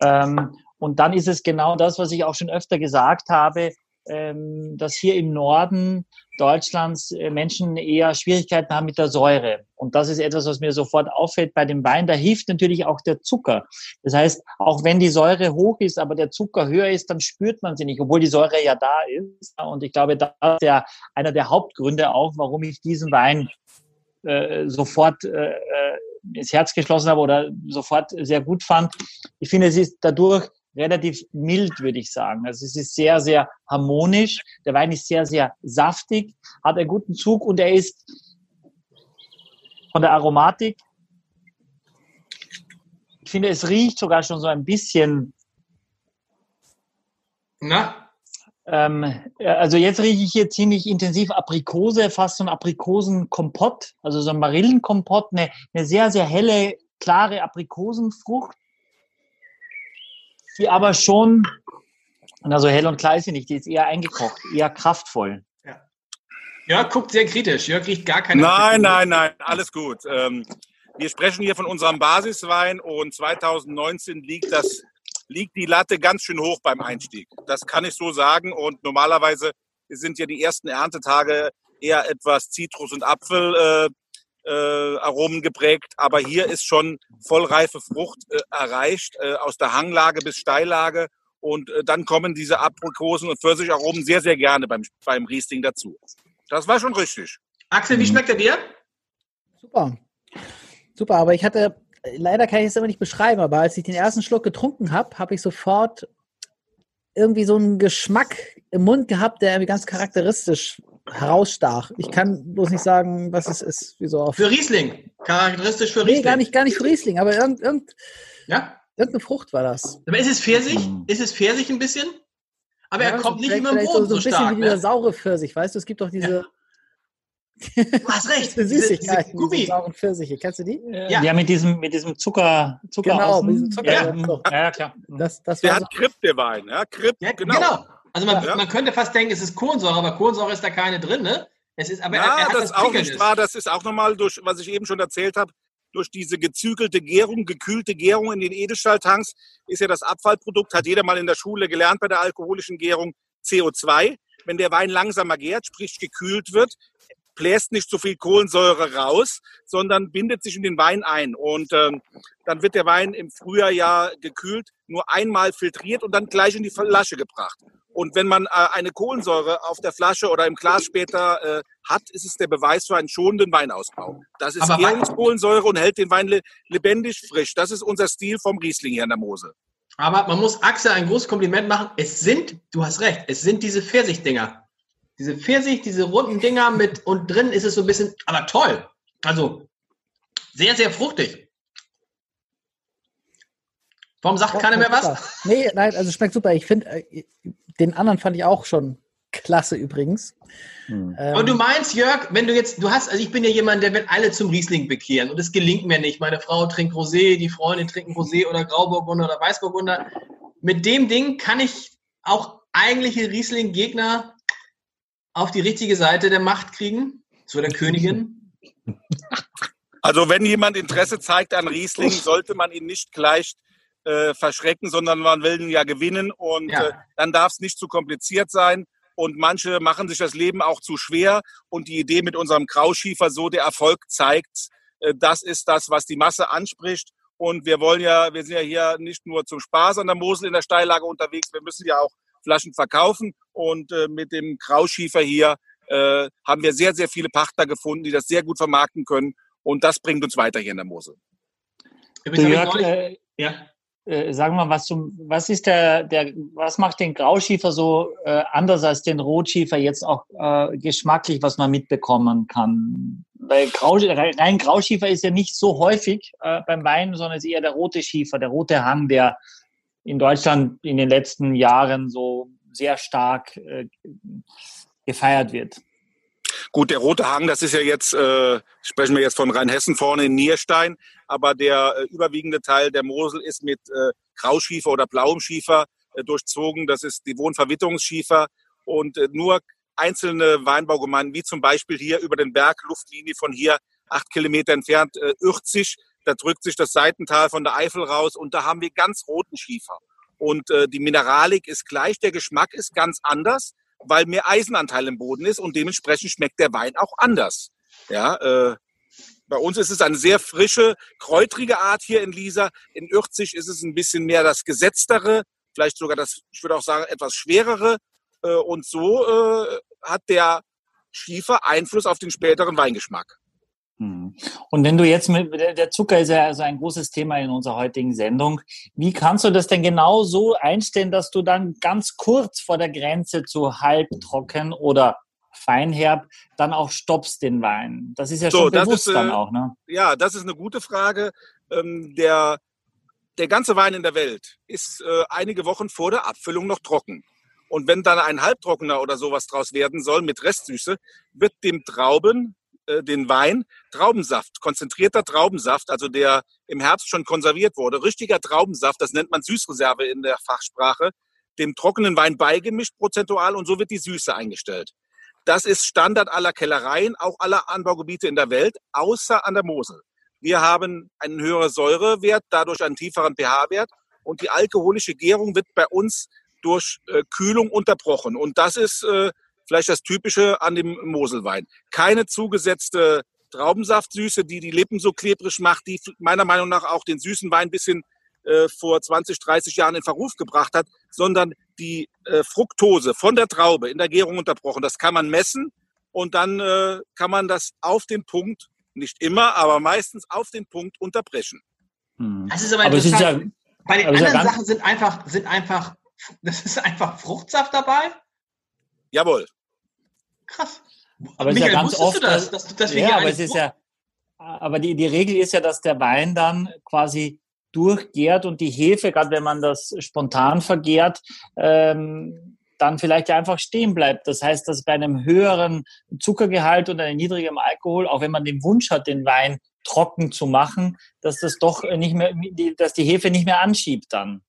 Ähm, und dann ist es genau das, was ich auch schon öfter gesagt habe, dass hier im Norden Deutschlands äh, Menschen eher Schwierigkeiten haben mit der Säure. Und das ist etwas, was mir sofort auffällt bei dem Wein. Da hilft natürlich auch der Zucker. Das heißt, auch wenn die Säure hoch ist, aber der Zucker höher ist, dann spürt man sie nicht, obwohl die Säure ja da ist. Und ich glaube, das ist ja einer der Hauptgründe auch, warum ich diesen Wein äh, sofort äh, äh ins Herz geschlossen habe oder sofort sehr gut fand. Ich finde, es ist dadurch relativ mild, würde ich sagen. Also es ist sehr, sehr harmonisch. Der Wein ist sehr, sehr saftig, hat einen guten Zug und er ist von der Aromatik. Ich finde, es riecht sogar schon so ein bisschen. Na? Ähm, also jetzt rieche ich hier ziemlich intensiv Aprikose, fast so ein Aprikosenkompott, also so ein Marillenkompott, eine, eine sehr, sehr helle, klare Aprikosenfrucht die aber schon, na so hell und klar ist sie nicht, die ist eher eingekocht, eher kraftvoll. Ja. Jörg guckt sehr kritisch. Jörg riecht gar keine. Nein, nein, nein, alles gut. Ähm, wir sprechen hier von unserem Basiswein und 2019 liegt das liegt die Latte ganz schön hoch beim Einstieg. Das kann ich so sagen. Und normalerweise sind ja die ersten Erntetage eher etwas Zitrus und Apfel äh, Aromen geprägt, aber hier ist schon vollreife Frucht äh, erreicht, äh, aus der Hanglage bis Steillage. Und äh, dann kommen diese Aprikosen und Pfirsicharomen sehr, sehr gerne beim, beim Riesling dazu. Das war schon richtig. Axel, wie schmeckt er dir? Super. Super, aber ich hatte, leider kann ich es immer nicht beschreiben, aber als ich den ersten Schluck getrunken habe, habe ich sofort irgendwie so einen Geschmack im Mund gehabt, der irgendwie ganz charakteristisch herausstach. Ich kann bloß nicht sagen, was es ist. Wieso auf für Riesling. Charakteristisch für Riesling. Nee, gar nicht, gar nicht für Riesling, aber irgend, irgend, ja? irgendeine Frucht war das. Aber ist es Pfirsich? Mhm. Ist es Pfirsich ein bisschen? Aber ja, er kommt nicht immer im Boden so, so, ein bisschen stark, wie dieser ne? saure Pfirsich, weißt du? Es gibt doch diese... Ja. Du hast recht. diese Süßigkeiten, diese, diese sauren Pfirsiche. Kennst du die? Ja, ja mit diesem, mit diesem Zucker, Zucker Genau, außen. mit diesem Zucker. Ja, ja klar. Das, das der hat so. Kripp, der Wein. Ja, ja, genau. genau. Also man, ja. man könnte fast denken, es ist Kohlensäure, aber Kohlensäure ist da keine drin, ne? Es ist, aber ja, er, er das, das auch nicht wahr. Das ist auch nochmal durch, was ich eben schon erzählt habe, durch diese gezügelte Gärung, gekühlte Gärung in den Edelstahltanks ist ja das Abfallprodukt, hat jeder mal in der Schule gelernt bei der alkoholischen Gärung, CO2. Wenn der Wein langsamer gärt, sprich gekühlt wird, bläst nicht so viel Kohlensäure raus, sondern bindet sich in den Wein ein. Und ähm, dann wird der Wein im Frühjahr ja gekühlt, nur einmal filtriert und dann gleich in die Flasche gebracht. Und wenn man äh, eine Kohlensäure auf der Flasche oder im Glas später äh, hat, ist es der Beweis für einen schonenden Weinausbau. Das ist Gärungskohlensäure und hält den Wein le lebendig frisch. Das ist unser Stil vom Riesling hier in der Mose. Aber man muss Axel ein großes Kompliment machen. Es sind, du hast recht, es sind diese Pfirsichdinger. Diese Pfirsich, diese runden Dinger mit und drin ist es so ein bisschen, aber toll. Also sehr, sehr fruchtig. Warum sagt oh, keiner mehr was? Nee, nein, also schmeckt super. Ich finde, äh, den anderen fand ich auch schon klasse übrigens. Hm. Ähm, und du meinst, Jörg, wenn du jetzt, du hast, also ich bin ja jemand, der will alle zum Riesling bekehren und es gelingt mir nicht. Meine Frau trinkt Rosé, die Freundin trinken Rosé oder Grauburgunder oder Weißburgunder. Mit dem Ding kann ich auch eigentliche Riesling-Gegner auf die richtige Seite der Macht kriegen? Zu der Königin? Also wenn jemand Interesse zeigt an Riesling, sollte man ihn nicht gleich äh, verschrecken, sondern man will ihn ja gewinnen und Ja. Äh, dann darf es nicht zu kompliziert sein. Und manche machen sich das Leben auch zu schwer. Und die Idee mit unserem Grauschiefer, so der Erfolg zeigt, äh, das ist das, was die Masse anspricht. Und wir wollen ja, wir sind ja hier nicht nur zum Spaß an der Mosel in der Steillage unterwegs, wir müssen ja auch Flaschen verkaufen. Und äh, mit dem Grauschiefer hier äh, haben wir sehr, sehr viele Partner gefunden, die das sehr gut vermarkten können. Und das bringt uns weiter hier in der Mosel. Übrigens Jörg, äh, ja. Äh, sagen wir mal, was, zum, was ist der, der, was macht den Grauschiefer so äh, anders als den Rotschiefer jetzt auch äh, geschmacklich, was man mitbekommen kann? Weil Grau, rein Grauschiefer ist ja nicht so häufig äh, beim Wein, sondern ist eher der rote Schiefer, der rote Hang, der in Deutschland in den letzten Jahren so sehr stark äh, gefeiert wird. Gut, der Rote Hang, das ist ja jetzt, äh, sprechen wir jetzt von Rheinhessen vorne in Nierstein, aber der äh, überwiegende Teil der Mosel ist mit äh, Grauschiefer oder blauem Schiefer äh, durchzogen. Das ist die Wohnverwitterungsschiefer und äh, nur einzelne Weinbaugemeinden, wie zum Beispiel hier über den Berg, Luftlinie von hier acht Kilometer entfernt, äh, Ürzig, da drückt sich das Seitental von der Eifel raus und da haben wir ganz roten Schiefer. Und äh, die Mineralik ist gleich, der Geschmack ist ganz anders weil mehr Eisenanteil im Boden ist und dementsprechend schmeckt der Wein auch anders. Ja, äh, bei uns ist es eine sehr frische, kräutrige Art hier in Lisa. In Ürzig ist es ein bisschen mehr das gesetztere, vielleicht sogar das, ich würde auch sagen, etwas schwerere. Äh, und so äh, hat der Schiefer Einfluss auf den späteren Weingeschmack. Hm. Und wenn du jetzt mit, der Zucker ist ja also ein großes Thema in unserer heutigen Sendung. Wie kannst du das denn genau so einstellen, dass du dann ganz kurz vor der Grenze zu halbtrocken oder feinherb dann auch stoppst den Wein? Das ist ja So, schon das bewusst ist, äh, dann auch, ne? Ja, das ist eine gute Frage. Ähm, der, der ganze Wein in der Welt ist äh, einige Wochen vor der Abfüllung noch trocken. Und wenn dann ein Halbtrockener oder sowas draus werden soll mit Restsüße, wird dem Trauben, äh, den Wein, Traubensaft, konzentrierter Traubensaft, also der im Herbst schon konserviert wurde, richtiger Traubensaft, das nennt man Süßreserve in der Fachsprache, dem trockenen Wein beigemischt prozentual und so wird die Süße eingestellt. Das ist Standard aller Kellereien, auch aller Anbaugebiete in der Welt, außer an der Mosel. Wir haben einen höheren Säurewert, dadurch einen tieferen pH-Wert und die alkoholische Gärung wird bei uns durch äh, Kühlung unterbrochen. Und das ist äh, vielleicht das Typische an dem Moselwein. Keine zugesetzte Traubensaftsüße, die die Lippen so klebrig macht, die meiner Meinung nach auch den süßen Wein ein bisschen äh, vor 20, 30 Jahren in Verruf gebracht hat, sondern die äh, Fructose von der Traube in der Gärung unterbrochen. Das kann man messen und dann äh, kann man das auf den Punkt, nicht immer, aber meistens auf den Punkt unterbrechen. Hm. Das ist aber, Aber es ist ja, interessant. Bei den ja anderen ganz- Sachen sind einfach, sind einfach, das ist einfach Fruchtsaft dabei. Jawohl. Krass. Aber es ist ja ganz oft, du das, dass, du- wir ja, aber es ist ja, aber die, die Regel ist ja, dass der Wein dann quasi durchgärt und die Hefe, gerade wenn man das spontan vergärt, ähm, dann vielleicht einfach stehen bleibt. Das heißt, dass bei einem höheren Zuckergehalt und einem niedrigeren Alkohol, auch wenn man den Wunsch hat, den Wein trocken zu machen, dass das doch nicht mehr, dass die Hefe nicht mehr anschiebt dann.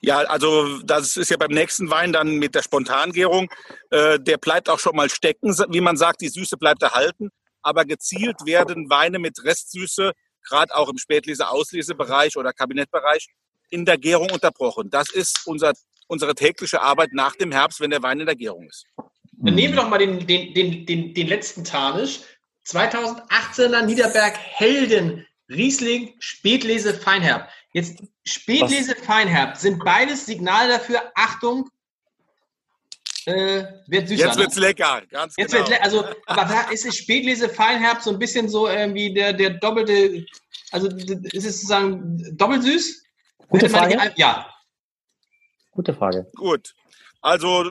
Ja, also das ist ja beim nächsten Wein dann mit der Spontangärung. Äh, der bleibt auch schon mal stecken, wie man sagt, die Süße bleibt erhalten. Aber gezielt werden Weine mit Restsüße, gerade auch im Spätlese-Auslesebereich oder Kabinettbereich, in der Gärung unterbrochen. Das ist unser, unsere tägliche Arbeit nach dem Herbst, wenn der Wein in der Gärung ist. Dann nehmen wir doch mal den, den, den, den, den letzten Tarnisch. 2018er Niederberg Helden Riesling Spätlese Feinherb. Jetzt Spätlese Feinherb sind beides Signale dafür. Achtung, äh, wird süßer. Jetzt ne? wird's lecker, ganz Jetzt genau. wird, le- also, aber da ist es Spätlese Feinherb so ein bisschen so irgendwie der, der doppelte, also ist es sozusagen doppelt süß? Gute Frage. nicht- Ja, Gute Frage. Gut. Also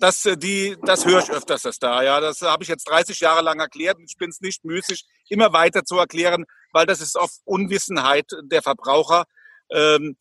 das, äh, die, das höre ich öfters das da. Ja, das habe ich jetzt 30 Jahre lang erklärt und ich bin es nicht müßig, immer weiter zu erklären, weil das ist oft Unwissenheit der Verbraucher. Ähm,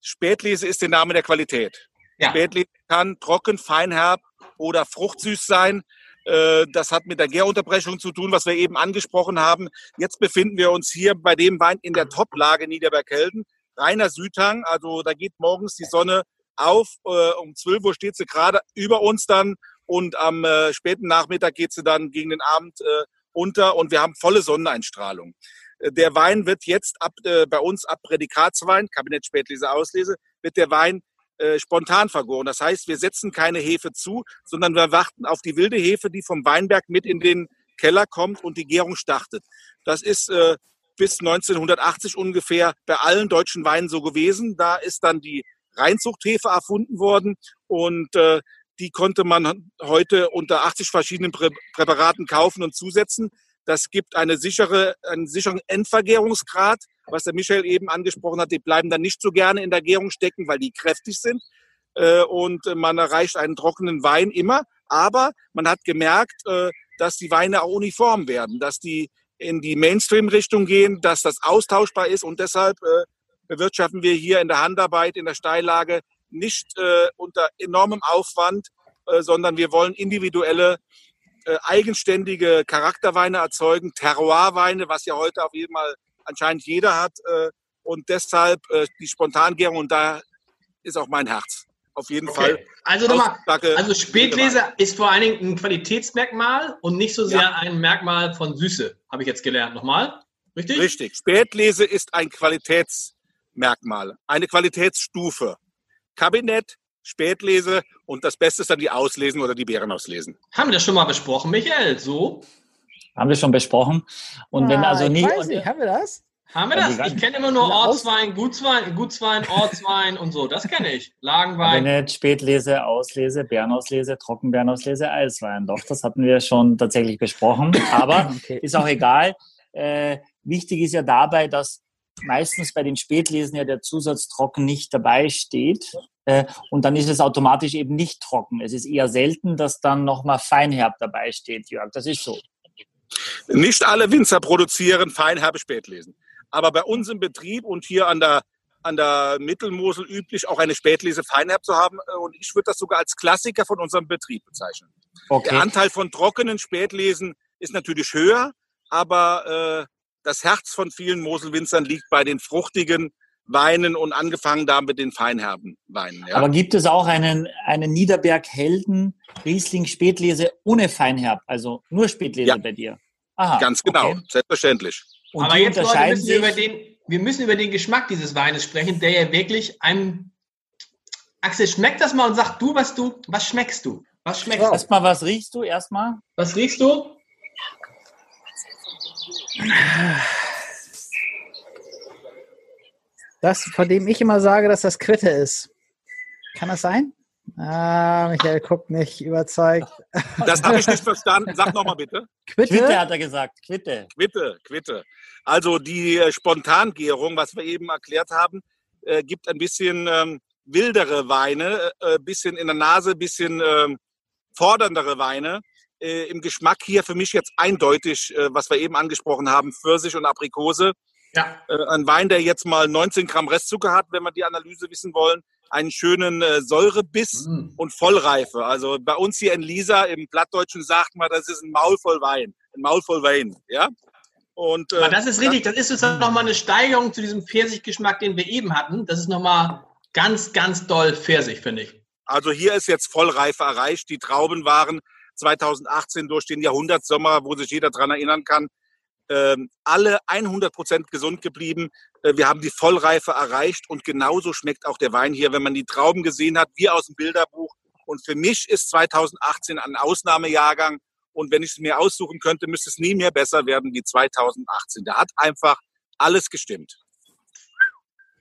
Spätlese ist der Name der Qualität. ja. Spätlese kann trocken, feinherb oder fruchtsüß sein. Äh, Das hat mit der Gärunterbrechung zu tun, was wir eben angesprochen haben. Jetzt befinden wir uns hier bei dem Wein in der Toplage Niederberghelden. Reiner Südhang, also da geht morgens die Sonne auf. Äh, Um 12 Uhr steht sie gerade über uns dann und am äh, späten Nachmittag geht sie dann gegen den Abend äh, unter und wir haben volle Sonneneinstrahlung. Der Wein wird jetzt ab, äh, bei uns ab Prädikatswein, Kabinett Spätlese Auslese, wird der Wein äh, spontan vergoren. Das heißt, wir setzen keine Hefe zu, sondern wir warten auf die wilde Hefe, die vom Weinberg mit in den Keller kommt und die Gärung startet. Das ist äh, bis 1980 ungefähr bei allen deutschen Weinen so gewesen. Da ist dann die Reinzuchthefe erfunden worden und äh, die konnte man heute unter 80 verschiedenen Prä Präparaten kaufen und zusetzen. Das gibt eine sichere, einen sicheren Endvergärungsgrad, was der Michael eben angesprochen hat. Die bleiben dann nicht so gerne in der Gärung stecken, weil die kräftig sind. Äh, und man erreicht einen trockenen Wein immer. Aber man hat gemerkt, äh, dass die Weine auch uniform werden, dass die in die Mainstream-Richtung gehen, dass das austauschbar ist. Und deshalb äh, bewirtschaften wir hier in der Handarbeit, in der Steillage nicht unter enormem Aufwand, sondern wir wollen individuelle äh, eigenständige Charakterweine erzeugen, Terroirweine, was ja heute auf jeden Fall anscheinend jeder hat. Äh, und deshalb äh, die Spontangärung und da ist auch mein Herz. Auf jeden okay. Fall. Also nochmal, also Spätlese ist vor allen Dingen ein Qualitätsmerkmal und nicht so sehr ja. ein Merkmal von Süße, habe ich jetzt gelernt. Nochmal, richtig? Richtig. Spätlese ist ein Qualitätsmerkmal, eine Qualitätsstufe. Kabinett Spätlese und das Beste ist dann die Auslesen oder die Beeren auslesen. Haben wir das schon mal besprochen, Michael? So? Haben wir schon besprochen. Und ah, wenn also nie. Weiß nicht, haben wir das? Haben wir das? Ich kenne immer nur Ortswein, Gutswein, Gutswein, Ortswein und so. Das kenne ich. Lagenwein. Kabinett, Spätlese, Auslese, Bärenauslese, Trockenbeerenauslese, Eiswein. Doch, das hatten wir schon tatsächlich besprochen. Aber okay. ist auch egal. Äh, wichtig ist ja dabei, dass meistens bei den Spätlesen ja der Zusatz trocken nicht dabei steht. Äh, und dann ist es automatisch eben nicht trocken. Es ist eher selten, dass dann nochmal Feinherb dabei steht, Jörg. Das ist so. Nicht alle Winzer produzieren feinherbe Spätlesen. Aber bei uns im Betrieb und hier an der, an der Mittelmosel üblich, auch eine Spätlese Feinherb zu haben. Äh, und ich würde das sogar als Klassiker von unserem Betrieb bezeichnen. Okay. Der Anteil von trockenen Spätlesen ist natürlich höher, aber äh, das Herz von vielen Moselwinzern liegt bei den fruchtigen, Weinen und angefangen da mit den feinherben Weinen. Ja. Aber gibt es auch einen, einen Niederberg-Helden Riesling Spätlese ohne Feinherb, also nur Spätlese ja. bei dir? Aha, Ganz genau, okay. selbstverständlich. Und Aber jetzt Leute, müssen wir, über den, wir müssen über den Geschmack dieses Weines sprechen, der ja wirklich einem Axel, schmeckt das mal und sag du, was du, was schmeckst du? Was schmeckst du? Erstmal, was riechst du erstmal? Was riechst du? Das, von dem ich immer sage, dass das Quitte ist. Kann das sein? Ah, Michael guckt nicht überzeugt. Das habe ich nicht verstanden. Sag nochmal bitte. Quitte? Quitte hat er gesagt. Quitte. Quitte, Quitte. Also die äh, Spontangärung, was wir eben erklärt haben, äh, gibt ein bisschen ähm, wildere Weine, äh, bisschen in der Nase, bisschen ähm, forderndere Weine. Äh, Im Geschmack hier für mich jetzt eindeutig, äh, was wir eben angesprochen haben, Pfirsich und Aprikose. Ja. Äh, ein Wein, der jetzt mal 19 Gramm Restzucker hat, wenn wir die Analyse wissen wollen. Einen schönen äh, Säurebiss mm. und Vollreife. Also bei uns hier in Lisa im Plattdeutschen sagt man, das ist ein Maul voll Wein. Ein Maul voll Wein, ja. Und, äh, Aber das ist richtig. Das ist jetzt nochmal eine Steigerung zu diesem Pfirsichgeschmack, den wir eben hatten. Das ist nochmal ganz, ganz doll Pfirsich, finde ich. Also hier ist jetzt Vollreife erreicht. Die Trauben waren 2018 durch den Jahrhundertsommer, wo sich jeder daran erinnern kann, ähm, alle 100 Prozent gesund geblieben. Äh, wir haben die Vollreife erreicht und genauso schmeckt auch der Wein hier, wenn man die Trauben gesehen hat, wie aus dem Bilderbuch. Und für mich ist 2018 ein Ausnahmejahrgang. Und wenn ich es mir aussuchen könnte, müsste es nie mehr besser werden wie 2018. Da hat einfach alles gestimmt.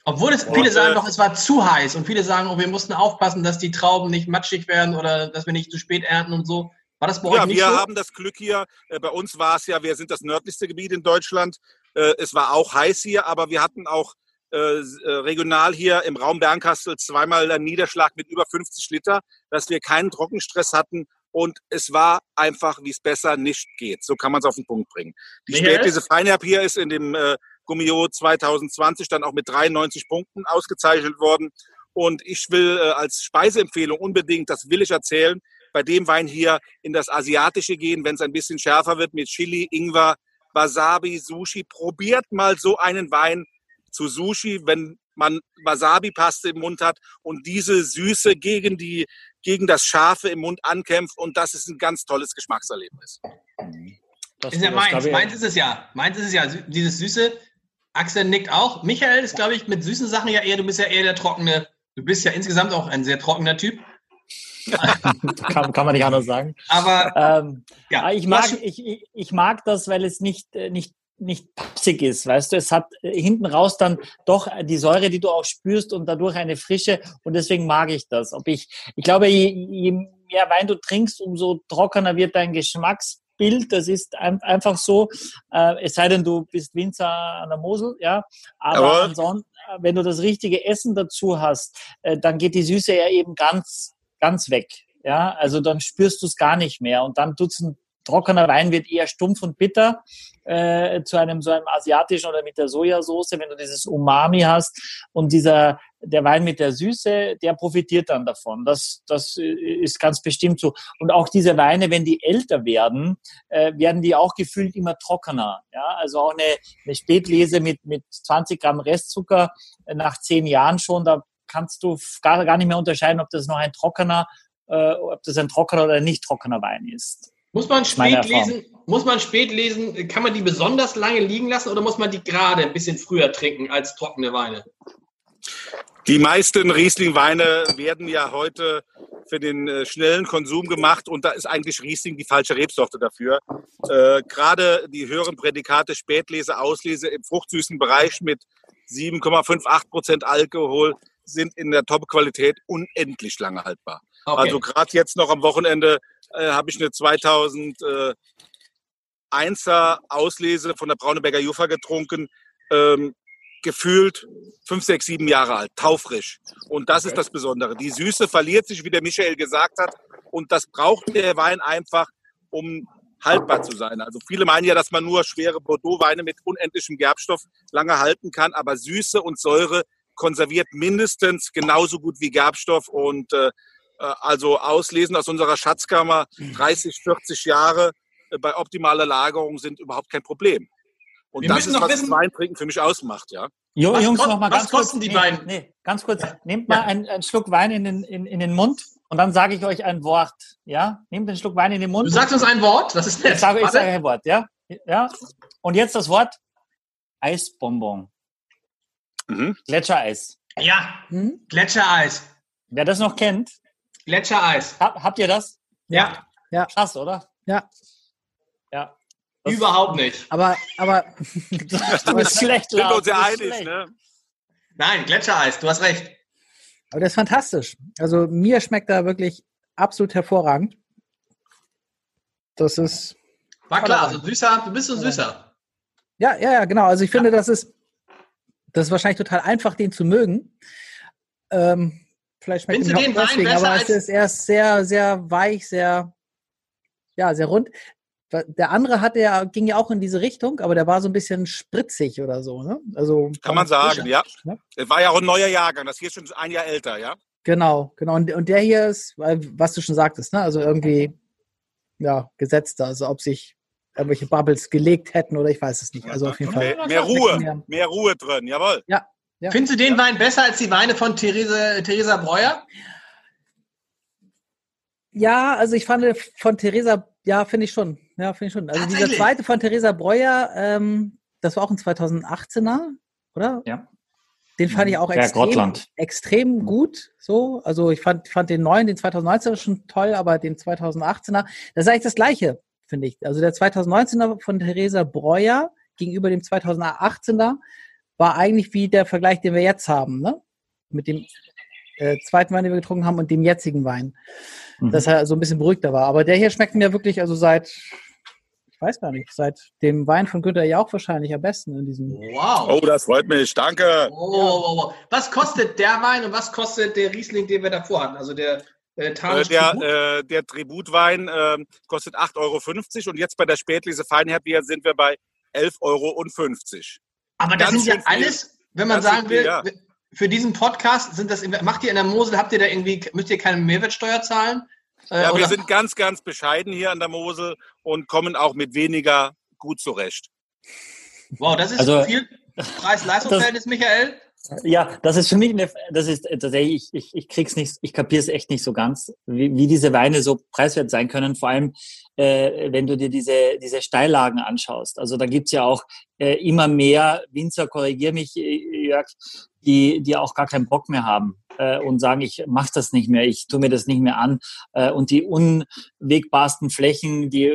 Obwohl es viele sagen äh, doch, es war zu heiß und viele sagen, oh, wir mussten aufpassen, dass die Trauben nicht matschig werden oder dass wir nicht zu spät ernten und so. War das bei euch ja, nicht wir so? haben das Glück hier. Äh, bei uns war es ja, wir sind das nördlichste Gebiet in Deutschland. Äh, es war auch heiß hier, aber wir hatten auch äh, regional hier im Raum Bernkastel zweimal einen Niederschlag mit über 50 Liter, dass wir keinen Trockenstress hatten und es war einfach, wie es besser nicht geht. So kann man es auf den Punkt bringen. Die Spätlese Feinherb hier ist in dem äh, Gummio 2020 dann auch mit 93 Punkten ausgezeichnet worden. Und ich will äh, als Speiseempfehlung unbedingt, das will ich erzählen, bei dem Wein hier in das Asiatische gehen, wenn es ein bisschen schärfer wird mit Chili, Ingwer, Wasabi, Sushi. Probiert mal so einen Wein zu Sushi, wenn man Wasabi-Paste im Mund hat und diese Süße gegen die gegen das Scharfe im Mund ankämpft und das ist ein ganz tolles Geschmackserlebnis. Das ist ja meins. Meins ist es ja. Meins ist es ja. Dieses Süße. Axel nickt auch. Michael ist, glaube ich, mit süßen Sachen ja eher, du bist ja eher der trockene, du bist ja insgesamt auch ein sehr trockener Typ. kann, kann, man nicht anders sagen. Aber ähm, ja, ich mag, ich, ich, mag das, weil es nicht, äh, nicht nicht pappsig ist, weißt du, es hat äh, hinten raus dann doch die Säure, die du auch spürst und dadurch eine Frische und deswegen mag ich das. Ob ich, ich glaube, je, je mehr Wein du trinkst, umso trockener wird dein Geschmacksbild. Das ist einfach so. Äh, es sei denn, du bist Winzer an der Mosel, ja. Aber ansonsten, wenn du das richtige Essen dazu hast, äh, dann geht die Süße ja eben ganz, ganz weg. Ja, also dann spürst du es gar nicht mehr und dann tut es ein trockener Wein wird eher stumpf und bitter äh, zu einem so einem asiatischen oder mit der Sojasauce, wenn du dieses Umami hast und dieser der Wein mit der Süße, der profitiert dann davon. Das das äh, ist ganz bestimmt so. Und auch diese Weine, wenn die älter werden, äh, werden die auch gefühlt immer trockener. Ja, also auch eine, eine Spätlese mit mit 20 Gramm Restzucker äh, nach zehn Jahren schon, da kannst du gar, gar nicht mehr unterscheiden, ob das noch ein trockener, äh, ob das ein trockener oder nicht trockener Wein ist. Muss man spät lesen? Muss man spät lesen? Kann man die besonders lange liegen lassen oder muss man die gerade ein bisschen früher trinken als trockene Weine? Die meisten Riesling-Weine werden ja heute für den äh, schnellen Konsum gemacht und da ist eigentlich Riesling die falsche Rebsorte dafür. Äh, Gerade die höheren Prädikate Spätlese, Auslese im fruchtsüßen Bereich mit 7,58 Prozent Alkohol sind in der Top-Qualität unendlich lange haltbar. Okay. Also gerade jetzt noch am Wochenende äh, habe ich eine 2001er Auslese von der Brauneberger Juffa getrunken. Ähm, gefühlt fünf, sechs, sieben Jahre alt, taufrisch. Und das okay. ist das Besondere. Die Süße verliert sich, wie der Michael gesagt hat. Und das braucht der Wein einfach, um haltbar zu sein. Also viele meinen ja, dass man nur schwere Bordeaux-Weine mit unendlichem Gerbstoff lange halten kann. Aber Süße und Säure konserviert mindestens genauso gut wie Gerbstoff. Und äh, äh, also auslesen aus unserer Schatzkammer 30, 40 Jahre äh, bei optimaler Lagerung sind überhaupt kein Problem. Und Wir das ist, was wissen, das Weintrinken für mich ausmacht, ja. Jo, was, Jungs, noch mal ganz kurz. die nee, Wein? Nee, ganz kurz. Nehmt mal ja. einen, einen, Schluck Wein in den, in, in den Mund und dann sage ich euch ein Wort. Ja, nehmt den Schluck Wein in den Mund. Du sagst uns ein Wort? Das ist nett. Ich sage, ich sage ein Wort, ja. Ja. Und jetzt das Wort Eisbonbon. Mhm. Gletschereis. Ja, hm? Gletschereis. Wer das noch kennt, Gletschereis. Hab, habt ihr das? Ja. ja. Krass, oder? Ja. Ja. Das Überhaupt nicht. Aber, aber. du bist schlecht, Sind uns ja einig, ne? Nein, Gletschereis, du hast recht. Aber das ist fantastisch. Also mir schmeckt da wirklich absolut hervorragend. Das ist. War klar, also süßer, du bist so süßer. Ja, ja, ja, genau. Also ich finde, ja. das ist, das ist wahrscheinlich total einfach, den zu mögen. Ähm, Vielleicht schmeckt Findest du den Wein deswegen, besser aber es ist erst sehr, sehr weich, sehr, ja, sehr rund. Der andere hat ja, ging ja auch in diese Richtung, aber der war so ein bisschen spritzig oder so, ne? Also. Kann man sagen, frischer, ja. Ne? War ja auch ein neuer Jahrgang, das hier ist schon ein Jahr älter, ja? Genau, genau. Und, und der hier ist, was du schon sagtest, ne? Also irgendwie, ja, gesetzter. Also ob sich irgendwelche Bubbles gelegt hätten oder ich weiß es nicht. Also auf jeden. Fall. Mehr Ruhe, mehr Ruhe drin, jawohl. Ja, ja. Findest du den ja. Wein besser als die Weine von Therese, Theresa Breuer? Ja, also ich fand von Theresa, ja, finde ich schon. Ja, finde ich schon. Also dieser zweite von Theresa Breuer, ähm, das war auch ein 2018er, oder? Ja. Den fand ich auch extrem, extrem gut. So, also ich fand, fand den neuen, den 2019er schon toll, aber den 2018er, das ist eigentlich das Gleiche, finde ich. Also der 2019er von Theresa Breuer gegenüber dem 2018er war eigentlich wie der Vergleich, den wir jetzt haben, ne? Mit dem äh, zweiten Wein, den wir getrunken haben, und dem jetzigen Wein. Mhm. Dass er so ein bisschen beruhigter war. Aber der hier schmeckt mir wirklich, also seit, ich weiß gar nicht, seit dem Wein von Günther ja auch wahrscheinlich am besten in diesem. Wow. Oh, das freut mich. Danke. Oh, oh, oh. Was kostet der Wein und was kostet der Riesling, den wir davor hatten? Also der äh, äh der, Tribut? Äh, der Tributwein äh, kostet 8,50 Euro und jetzt bei der Spätlese Feinherbier sind wir bei 11,50 Euro. Aber das sind ja alles, wenn man sagen will, ja. für diesen Podcast sind das, macht ihr in der Mosel, habt ihr da irgendwie, müsst ihr keine Mehrwertsteuer zahlen? Äh, ja, wir sind ganz, ganz bescheiden hier an der Mosel und kommen auch mit weniger gut zurecht. Wow, das ist also, viel Preis-Leistungsverhältnis, Michael. Ja, das ist für mich eine, das ist tatsächlich, ich, ich, ich krieg's nicht, ich kapiere es echt nicht so ganz, wie, wie diese Weine so preiswert sein können. Vor allem, äh, wenn du dir diese, diese Steillagen anschaust. Also da gibt's ja auch äh, immer mehr Winzer, korrigier mich, äh, Jörg, die, die auch gar keinen Bock mehr haben äh, und sagen, ich mache das nicht mehr, ich tue mir das nicht mehr an. Äh, und die unwegbarsten Flächen, die,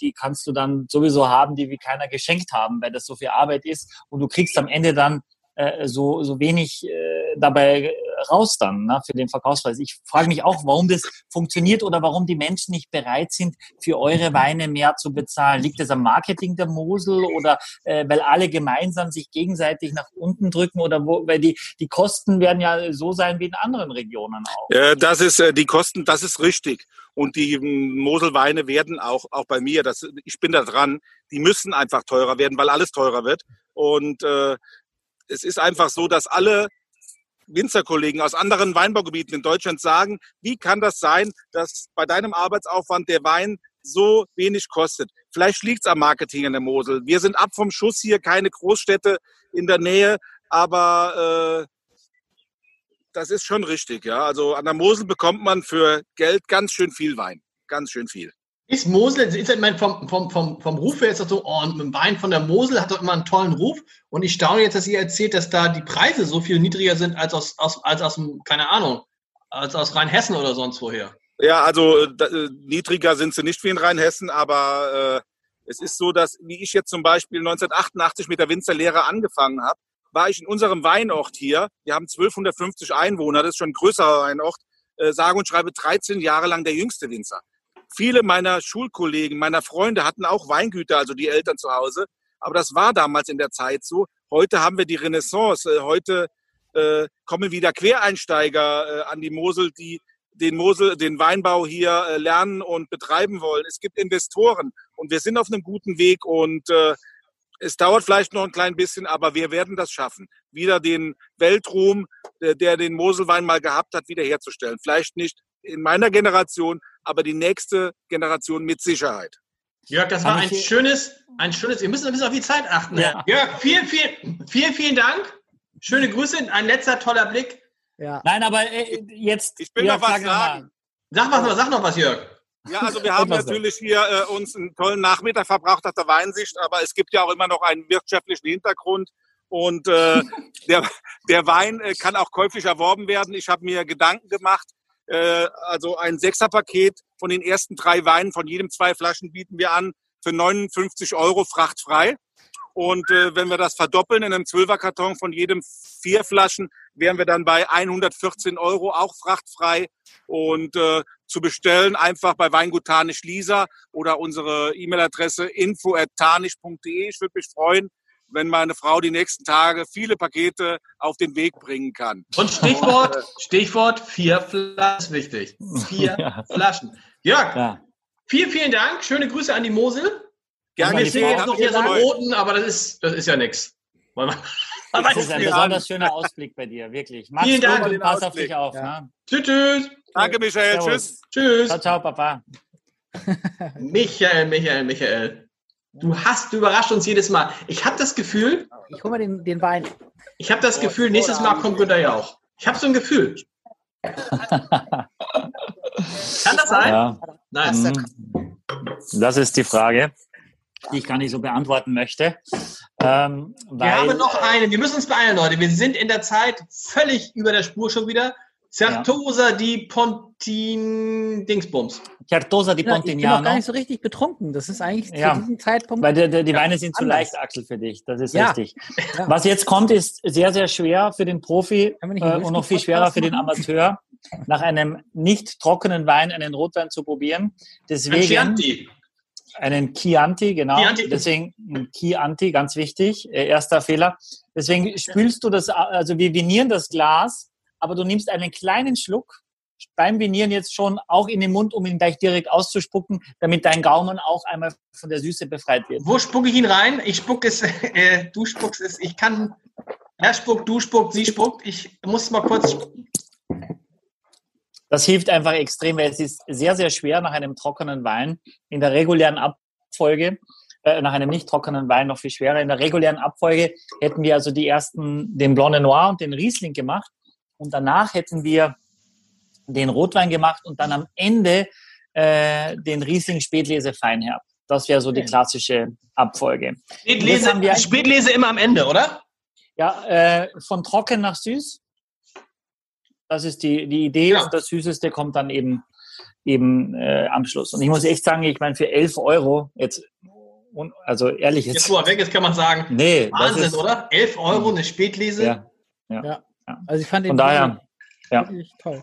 die kannst du dann sowieso haben, die wie keiner geschenkt haben, weil das so viel Arbeit ist. Und du kriegst am Ende dann äh, so, so wenig äh, dabei raus dann ne, für den Verkaufspreis. Ich frage mich auch, warum das funktioniert oder warum die Menschen nicht bereit sind, für eure Weine mehr zu bezahlen. Liegt das am Marketing der Mosel oder äh, weil alle gemeinsam sich gegenseitig nach unten drücken oder wo, weil die, die Kosten werden ja so sein wie in anderen Regionen auch. Äh, das ist äh, die Kosten, das ist richtig. Und die Moselweine werden auch, auch bei mir, das, ich bin da dran, die müssen einfach teurer werden, weil alles teurer wird. Und äh, es ist einfach so, dass alle Winzerkollegen aus anderen Weinbaugebieten in Deutschland sagen, wie kann das sein, dass bei deinem Arbeitsaufwand der Wein so wenig kostet? Vielleicht liegt es am Marketing in der Mosel. Wir sind ab vom Schuss hier, keine Großstädte in der Nähe, aber äh, das ist schon richtig. Ja, also an der Mosel bekommt man für Geld ganz schön viel Wein, ganz schön viel. Ist Mosel, ist ich meine, vom, vom, vom, vom Ruf her ist das so, oh, ein Wein von der Mosel hat doch immer einen tollen Ruf. Und ich staune jetzt, dass ihr erzählt, dass da die Preise so viel niedriger sind als aus, aus, als aus keine Ahnung, als aus Rheinhessen oder sonst woher. Ja, also äh, niedriger sind sie nicht wie in Rheinhessen, aber äh, es ist so, dass, wie ich jetzt zum Beispiel 1988 mit der Winzerlehre angefangen habe, war ich in unserem Weinort hier, wir haben 1250 Einwohner, das ist schon ein größerer Weinort, äh, sage und schreibe 13 Jahre lang der jüngste Winzer. Viele meiner Schulkollegen, meiner Freunde hatten auch Weingüter, also die Eltern zu Hause. Aber das war damals in der Zeit so. Heute haben wir die Renaissance. Äh, heute äh, kommen wieder Quereinsteiger äh, an die Mosel, die den Mosel, den Weinbau hier äh, lernen und betreiben wollen. Es gibt Investoren und wir sind auf einem guten Weg und äh, es dauert vielleicht noch ein klein bisschen, aber wir werden das schaffen, wieder den Weltruhm, äh, der den Moselwein mal gehabt hat, wiederherzustellen. Vielleicht nicht in meiner Generation, aber die nächste Generation mit Sicherheit. Jörg, das war ein schönes, ein schönes, wir müssen ein bisschen auf die Zeit achten. Ja. Jörg, vielen, vielen, vielen, vielen Dank. Schöne Grüße, ein letzter toller Blick. Ja. Nein, aber äh, jetzt. Ich will noch was sagen. Sag, was, sag noch was, Jörg. Ja, also wir haben natürlich hier äh, uns einen tollen Nachmittag verbracht auf der Weinsicht, aber es gibt ja auch immer noch einen wirtschaftlichen Hintergrund. Und äh, der, der Wein äh, kann auch käuflich erworben werden. Ich habe mir Gedanken gemacht, äh, also ein Sechserpaket von den ersten drei Weinen, von jedem zwei Flaschen bieten wir an für 59 Euro frachtfrei. Und äh, wenn wir das verdoppeln in einem Zwölferkarton von jedem vier Flaschen, wären wir dann bei 114 Euro, auch frachtfrei. Und äh, zu bestellen einfach bei Weingut Tarnisch Lisa oder unsere E-Mail-Adresse info.tarnisch.de. Ich würde mich freuen, wenn meine Frau die nächsten Tage viele Pakete auf den Weg bringen kann. Und Stichwort, Stichwort vier Flaschen wichtig. Vier ja. Flaschen. Jörg, ja. vielen, vielen Dank. Schöne Grüße an die Mosel. Gerne. Ich sehe jetzt noch hier so einen roten, aber das ist, das ist ja nichts. Das ist ein besonders schöner Ausblick bei dir, wirklich. Mach's Vielen Dank. Und pass auf dich auf. Ja. Ne? Tschüss, tschüss. Danke, Michael. Servus. Tschüss. Tschüss. Ciao, ciao, Papa. Michael, Michael, Michael. Du hast, du überrascht uns jedes Mal. Ich habe das Gefühl. Ich hole mal den, den Wein. Ich habe das Gefühl, nächstes Mal kommt Günther ja auch. Ich habe so ein Gefühl. Kann das sein? Ja. Nein. Mhm. Das ist die Frage, die ich gar nicht so beantworten möchte. Ähm, wir haben noch eine. Wir müssen uns beeilen, Leute. Wir sind in der Zeit völlig über der Spur schon wieder. Certosa ja. di Pontin Dingsbums. Certosa di Pontignano. Ich bin noch gar nicht so richtig betrunken. Das ist eigentlich ja. zu diesem Zeitpunkt. Weil die, die, die Weine sind zu leicht, Axel, für dich. Das ist ja. richtig. Was jetzt kommt, ist sehr, sehr schwer für den Profi äh, und noch viel schwerer für den Amateur, nach einem nicht trockenen Wein einen Rotwein zu probieren. Deswegen. Chianti. Einen Chianti, genau. Chianti. Deswegen ein Chianti, ganz wichtig. Äh, erster Fehler. Deswegen spülst du das, also wir vinieren das Glas aber du nimmst einen kleinen Schluck beim Vinieren jetzt schon auch in den Mund, um ihn gleich direkt auszuspucken, damit dein Gaumen auch einmal von der Süße befreit wird. Wo spucke ich ihn rein? Ich spucke es, äh, du spuckst es, ich kann, er spuckt, du spuckt, sie spuckt. Ich muss mal kurz. Das hilft einfach extrem, weil es ist sehr, sehr schwer nach einem trockenen Wein in der regulären Abfolge äh, nach einem nicht trockenen Wein noch viel schwerer. In der regulären Abfolge hätten wir also die ersten, den Blanc de Noir und den Riesling gemacht und danach hätten wir den Rotwein gemacht und dann am Ende äh, den Riesling Spätlese Feinherb. Das wäre so die klassische Abfolge. Spätlese, wir, Spätlese immer am Ende, oder? Ja, äh, von trocken nach süß. Das ist die, die Idee ja. und das Süßeste kommt dann eben, eben äh, am Schluss. Und ich muss echt sagen, ich meine, für 11 Euro, jetzt, also ehrlich jetzt. Jetzt, wo er weg ist, kann man sagen, nee, Wahnsinn, ist, oder? 11 Euro eine Spätlese. Ja, ja. ja. Also ich fand den Von daher, ja. toll.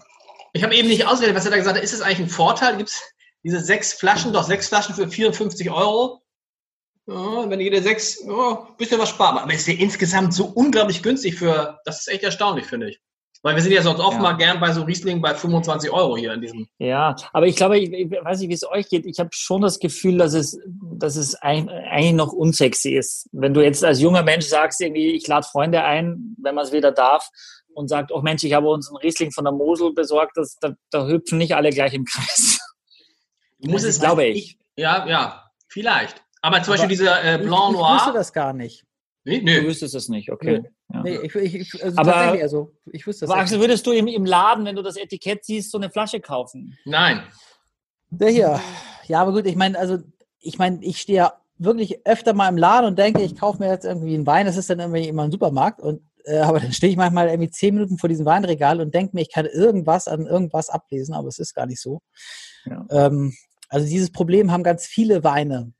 Ich habe eben nicht ausgewählt, was er da gesagt hat. Ist es eigentlich ein Vorteil? Gibt es diese sechs Flaschen, doch sechs Flaschen für 54 Euro? Ja, wenn jede sechs, oh, bisschen was sparen. Aber ist ja insgesamt so unglaublich günstig für, das ist echt erstaunlich, finde ich. Weil wir sind ja sonst oft ja. mal gern bei so Riesling bei 25 Euro hier in diesem. Ja, aber ich glaube, ich, ich weiß nicht, wie es euch geht. Ich habe schon das Gefühl, dass es, dass es ein, eigentlich noch unsexy ist. Wenn du jetzt als junger Mensch sagst, irgendwie, ich lade Freunde ein, wenn man es wieder darf, und sagt, oh Mensch, ich habe uns einen Riesling von der Mosel besorgt, das, da, da hüpfen nicht alle gleich im Kreis. Muss es, glaube ich. Ja, ja, vielleicht. Aber zum Aber Beispiel dieser äh, Blanc Noir. Ich wusste das gar nicht. Nee, nee. Du wüsstest es nicht, okay. Nee, ja. nee ich, ich, also aber, also, ich wüsste das aber Axel, würdest du im, im Laden, wenn du das Etikett siehst, so eine Flasche kaufen? Nein. Der hier. Ja, aber gut, ich meine, also, ich meine, ich stehe ja wirklich öfter mal im Laden und denke, ich kaufe mir jetzt irgendwie einen Wein, das ist dann irgendwie immer ein Supermarkt und äh, aber dann stehe ich manchmal irgendwie zehn Minuten vor diesem Weinregal und denke mir, ich kann irgendwas an irgendwas ablesen, aber es ist gar nicht so. Ja. Ähm, also dieses Problem haben ganz viele Weine.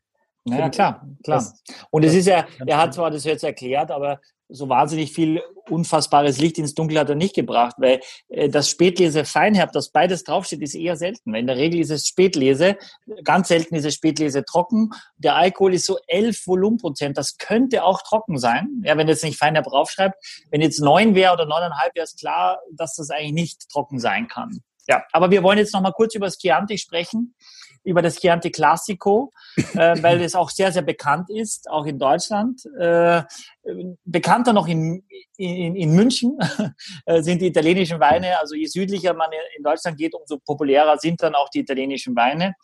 Ja, klar, klar. Das, und es ist ja, er hat zwar das jetzt erklärt, aber so wahnsinnig viel unfassbares Licht ins Dunkel hat er nicht gebracht, weil äh, das Spätlese Feinherb, das beides draufsteht, ist eher selten. In der Regel ist es Spätlese, ganz selten ist es Spätlese trocken. Der Alkohol ist so 11 Volumenprozent, das könnte auch trocken sein, ja, wenn jetzt nicht Feinherb draufschreibt. Wenn jetzt neun wäre oder neuneinhalb, wäre es klar, dass das eigentlich nicht trocken sein kann. Ja, aber wir wollen jetzt noch mal kurz über das Chianti sprechen über das Chianti Classico, äh, weil es auch sehr, sehr bekannt ist, auch in Deutschland. Äh, bekannter noch in, in, in München äh, sind die italienischen Weine. Also je südlicher man in Deutschland geht, umso populärer sind dann auch die italienischen Weine.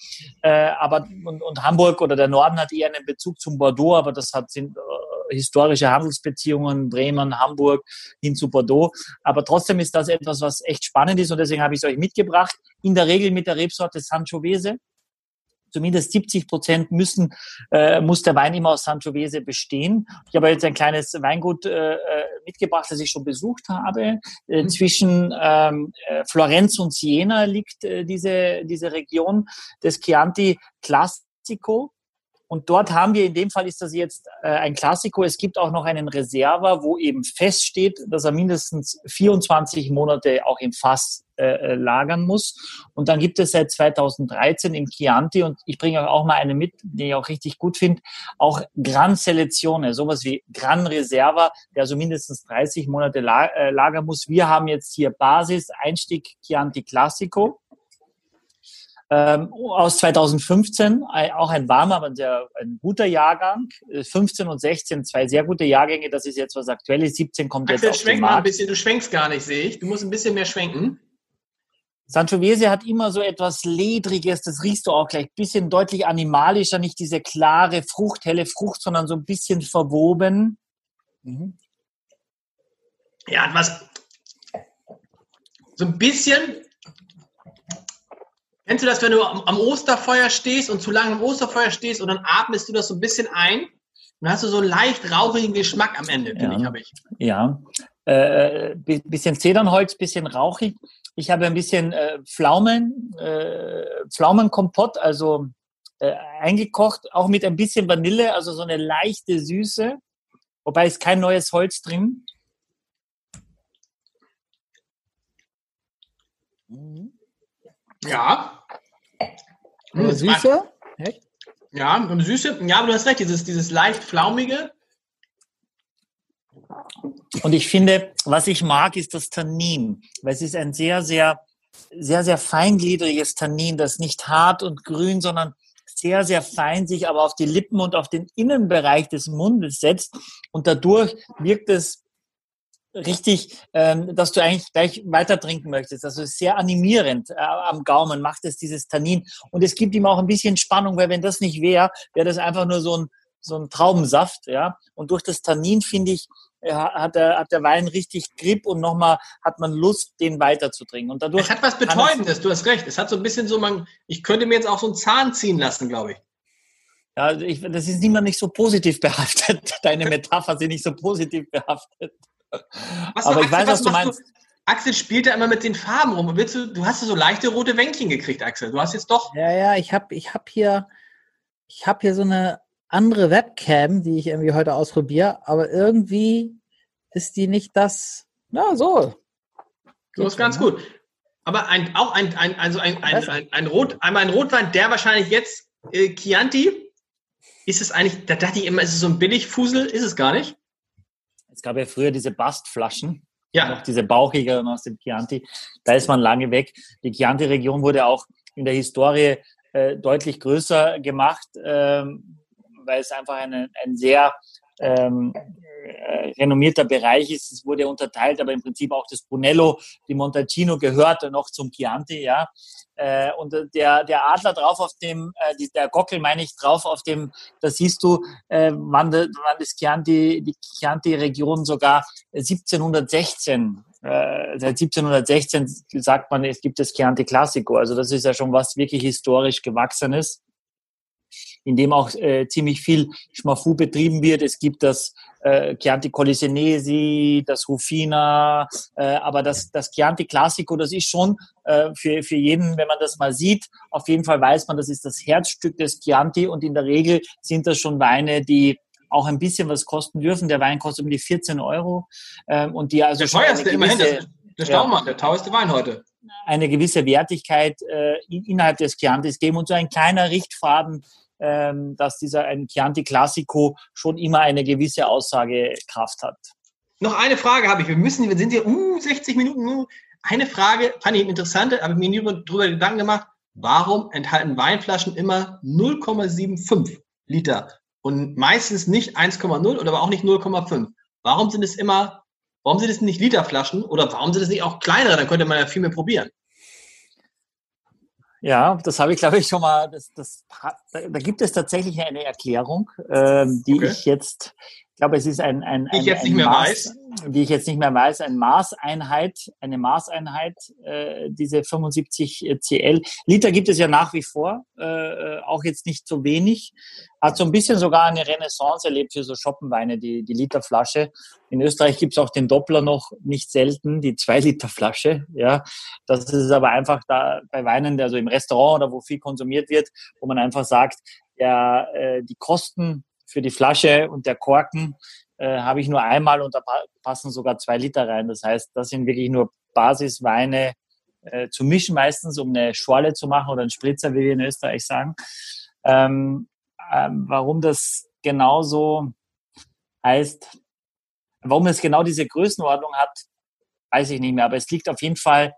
Äh, aber und, und Hamburg oder der Norden hat eher einen Bezug zum Bordeaux, aber das hat sind äh, historische Handelsbeziehungen, Bremen, Hamburg hin zu Bordeaux. Aber trotzdem ist das etwas, was echt spannend ist und deswegen habe ich es euch mitgebracht. In der Regel mit der Rebsorte Sangiovese zumindest 70 Prozent müssen, äh, muss der Wein immer aus Sangiovese bestehen. Ich habe jetzt ein kleines Weingut äh, äh, mitgebracht, das ich schon besucht habe. Äh, mhm. Zwischen ähm, äh, Florenz und Siena liegt äh, diese, diese Region des Chianti Classico. Und dort haben wir, in dem Fall ist das jetzt äh, ein Klassiko, es gibt auch noch einen Reserva, wo eben feststeht, dass er mindestens 24 Monate auch im Fass äh, äh, lagern muss. Und dann gibt es seit 2013 im Chianti, und ich bringe auch mal eine mit, die ich auch richtig gut finde, auch Gran Selezione, sowas wie Gran Reserva, der also mindestens 30 Monate la äh, lagern muss. Wir haben jetzt hier Basis, Einstieg Chianti Classico ähm, aus 2015, auch ein warmer, aber sehr, ein guter Jahrgang. 15 äh, und 16, zwei sehr gute Jahrgänge. Das ist jetzt was Aktuelles. 17 kommt Axel, jetzt auf schwenk den Markt. mal ein bisschen. Du schwenkst gar nicht, sehe ich. Du musst ein bisschen mehr schwenken. Sangiovese hat immer so etwas Ledriges, das riechst du auch gleich. Bisschen deutlich animalischer, nicht diese klare Frucht, helle Frucht, sondern so ein bisschen verwoben. Mhm. Ja, was so ein bisschen Kennst du das, wenn du am Osterfeuer stehst und zu lange am Osterfeuer stehst und dann atmest du das so ein bisschen ein? Und dann hast du so leicht rauchigen Geschmack am Ende, finde ja. ich, habe ich. Ja, äh, bisschen Zedernholz, bisschen rauchig. Ich habe ein bisschen äh, Pflaumen, äh, Pflaumenkompott, also äh, eingekocht, auch mit ein bisschen Vanille, also so eine leichte Süße. Wobei ist kein neues Holz drin. Mhm. Ja. Eine Süße? Echt? Ja, eine Süße. Ja, aber du hast recht, dieses, dieses leicht flaumige. Und ich finde, was ich mag, ist das Tannin, weil es ist ein sehr, sehr, sehr, sehr feingliedriges Tannin, das nicht hart und grün, sondern sehr, sehr fein sich aber auf die Lippen und auf den Innenbereich des Mundes setzt. Und dadurch wirkt es richtig, ähm, dass du eigentlich gleich weiter trinken möchtest. Also sehr animierend äh, am Gaumen macht es dieses Tannin. Und es gibt ihm auch ein bisschen Spannung, weil wenn das nicht wäre, wäre das einfach nur so ein so ein Traubensaft, ja. Und durch das Tannin, finde ich, äh, hat der, hat der Wein richtig Grip und nochmal hat man Lust, den weiter zu trinken. Und dadurch es hat was Betäubendes, du hast recht. Es hat so ein bisschen so, man, ich könnte mir jetzt auch so einen Zahn ziehen lassen, glaube ich. Ja, ich, das ist immer nicht so positiv behaftet. Deine Metapher sind nicht so positiv behaftet. Was Aber ich Axel, weiß, was, was du meinst. Du? Axel spielt da immer mit den Farben rum. Willst du, du hast so leichte rote Wänkchen gekriegt, Axel. Du hast jetzt doch. Ja, ja, ich habe ich hab hier, ich hab hier so eine andere Webcam, die ich irgendwie heute ausprobiere, aber irgendwie ist die nicht das. Na, so. So ist ganz ne? gut. Aber ein, auch ein, ein, also ein, ein, ein, ein, Rot, einmal ein Rotwein, der wahrscheinlich jetzt äh, Chianti, ist es eigentlich, da dachte ich immer, ist es so ein Billigfusel, ist es gar nicht. Es gab ja früher diese Bastflaschen. Ja. Noch diese bauchige aus dem Chianti. Da ist man lange weg. Die Chianti-Region wurde auch in der Historie äh, deutlich größer gemacht, ähm, weil es einfach eine, ein sehr ähm, äh, renommierter Bereich ist. Es wurde unterteilt, aber im Prinzip auch das Brunello die Montalcino gehört noch zum Chianti, ja. Äh, und der, der Adler drauf auf dem, äh, der Gockel meine ich drauf auf dem, da siehst du, äh, wann, wann das Chianti, die Chianti-Region sogar 1716 äh, seit 1716 sagt man, es gibt das Chianti Classico. Also das ist ja schon was wirklich historisch gewachsenes in dem auch äh, ziemlich viel Schmafu betrieben wird. Es gibt das äh, Chianti Colisenesi, das Rufina, äh, aber das, das Chianti Classico, das ist schon äh, für, für jeden, wenn man das mal sieht, auf jeden Fall weiß man, das ist das Herzstück des Chianti und in der Regel sind das schon Weine, die auch ein bisschen was kosten dürfen. Der Wein kostet um die 14 Euro ähm, und die also der teuerste immerhin, das, das ja, der teuerste Wein heute eine gewisse Wertigkeit äh, innerhalb des Chiantis geben und so ein kleiner Richtfaden ähm, dass dieser ein Chianti Classico schon immer eine gewisse Aussagekraft hat. Noch eine Frage habe ich. Wir müssen, wir sind hier uh, 60 Minuten. Uh, eine Frage fand ich interessant, habe ich mir nie darüber Gedanken gemacht. Warum enthalten Weinflaschen immer 0,75 Liter und meistens nicht 1,0 oder aber auch nicht 0,5? Warum sind es immer, warum sind es nicht Literflaschen oder warum sind es nicht auch kleinere? Dann könnte man ja viel mehr probieren. Ja, das habe ich, glaube ich, schon mal. Das, das, da, gibt es tatsächlich eine Erklärung, äh, die okay. ich jetzt, ich glaube, es ist ein, ein, die ich jetzt nicht mehr Maß, weiß, die ich jetzt nicht mehr weiß, eine Maßeinheit, eine Maßeinheit, äh, diese 75 CL. Liter gibt es ja nach wie vor, äh, auch jetzt nicht so wenig. Hat so ein bisschen sogar eine Renaissance erlebt für so Schoppenweine, die, die Literflasche. In Österreich gibt es auch den Doppler noch nicht selten, die 2-Liter-Flasche. Ja, das ist aber einfach da bei Weinen, also im Restaurant oder wo viel konsumiert wird, wo man einfach sagt, ja, äh, die Kosten für die Flasche und der Korken äh, habe ich nur einmal und da passen sogar zwei Liter rein. Das heißt, das sind wirklich nur Basisweine äh, zu mischen meistens, um eine Schorle zu machen oder einen Spritzer, wie wir in Österreich sagen. Ähm, ähm, warum das genauso heißt, warum es genau diese Größenordnung hat, weiß ich nicht mehr. Aber es liegt auf jeden Fall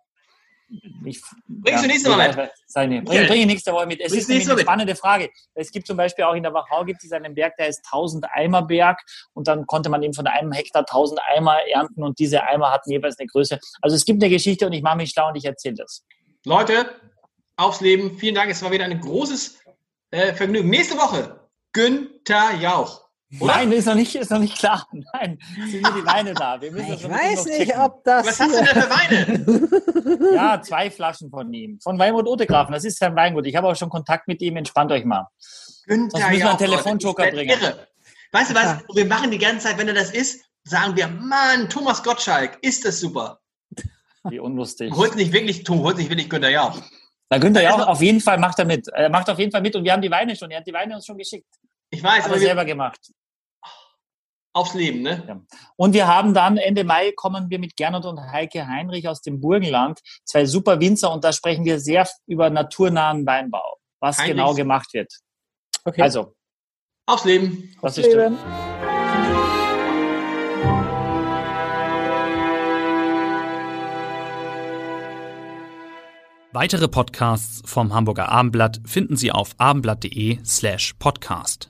ich, Bringst ja, du nächste Mal mit? Seine, bring, bring ich nächste Woche mit. Es Bringst ist eine spannende Frage. Es gibt zum Beispiel auch in der Wachau gibt es einen Berg, der ist 1000 Eimer Berg und dann konnte man eben von einem Hektar 1000 Eimer ernten und diese Eimer hatten jeweils eine Größe. Also es gibt eine Geschichte und ich mache mich schlau und ich erzähle das. Leute, aufs Leben. Vielen Dank. Es war wieder ein großes äh, Vergnügen. Nächste Woche Günther Jauch. Oder? Nein, ist noch nicht, ist noch nicht klar. Nein, sind nur die Weine da. ich weiß nicht, ob das. Was hast du denn für Weine? ja, zwei Flaschen von ihm. Von Weingut Otegrafen. Das ist sein Weingut. Ich habe auch schon Kontakt mit ihm. Entspannt euch mal. Günther, Sonst müssen wir einen Telefonjoker bringen. Irre. Weißt du was? Wir machen die ganze Zeit, wenn er das ist, sagen wir, Mann, Thomas Gottschalk, ist das super. Wie unlustig. Holt nicht wirklich, du holt nicht wirklich Günther Jauch. Na, Günther Jauch, also, auf jeden Fall macht er mit. Er macht auf jeden Fall mit und wir haben die Weine schon. Er hat die Weine uns schon geschickt. Ich weiß, aber selber gemacht. Aufs Leben, ne? Ja. Und wir haben dann Ende Mai kommen wir mit Gernot und Heike Heinrich aus dem Burgenland, zwei super Winzer und da sprechen wir sehr über naturnahen Weinbau, was Heinrich. genau gemacht wird. Okay. Also. Aufs Leben. Was Aufs ist Leben. Weitere Podcasts vom Hamburger Abendblatt finden Sie auf abendblatt.de slash podcast.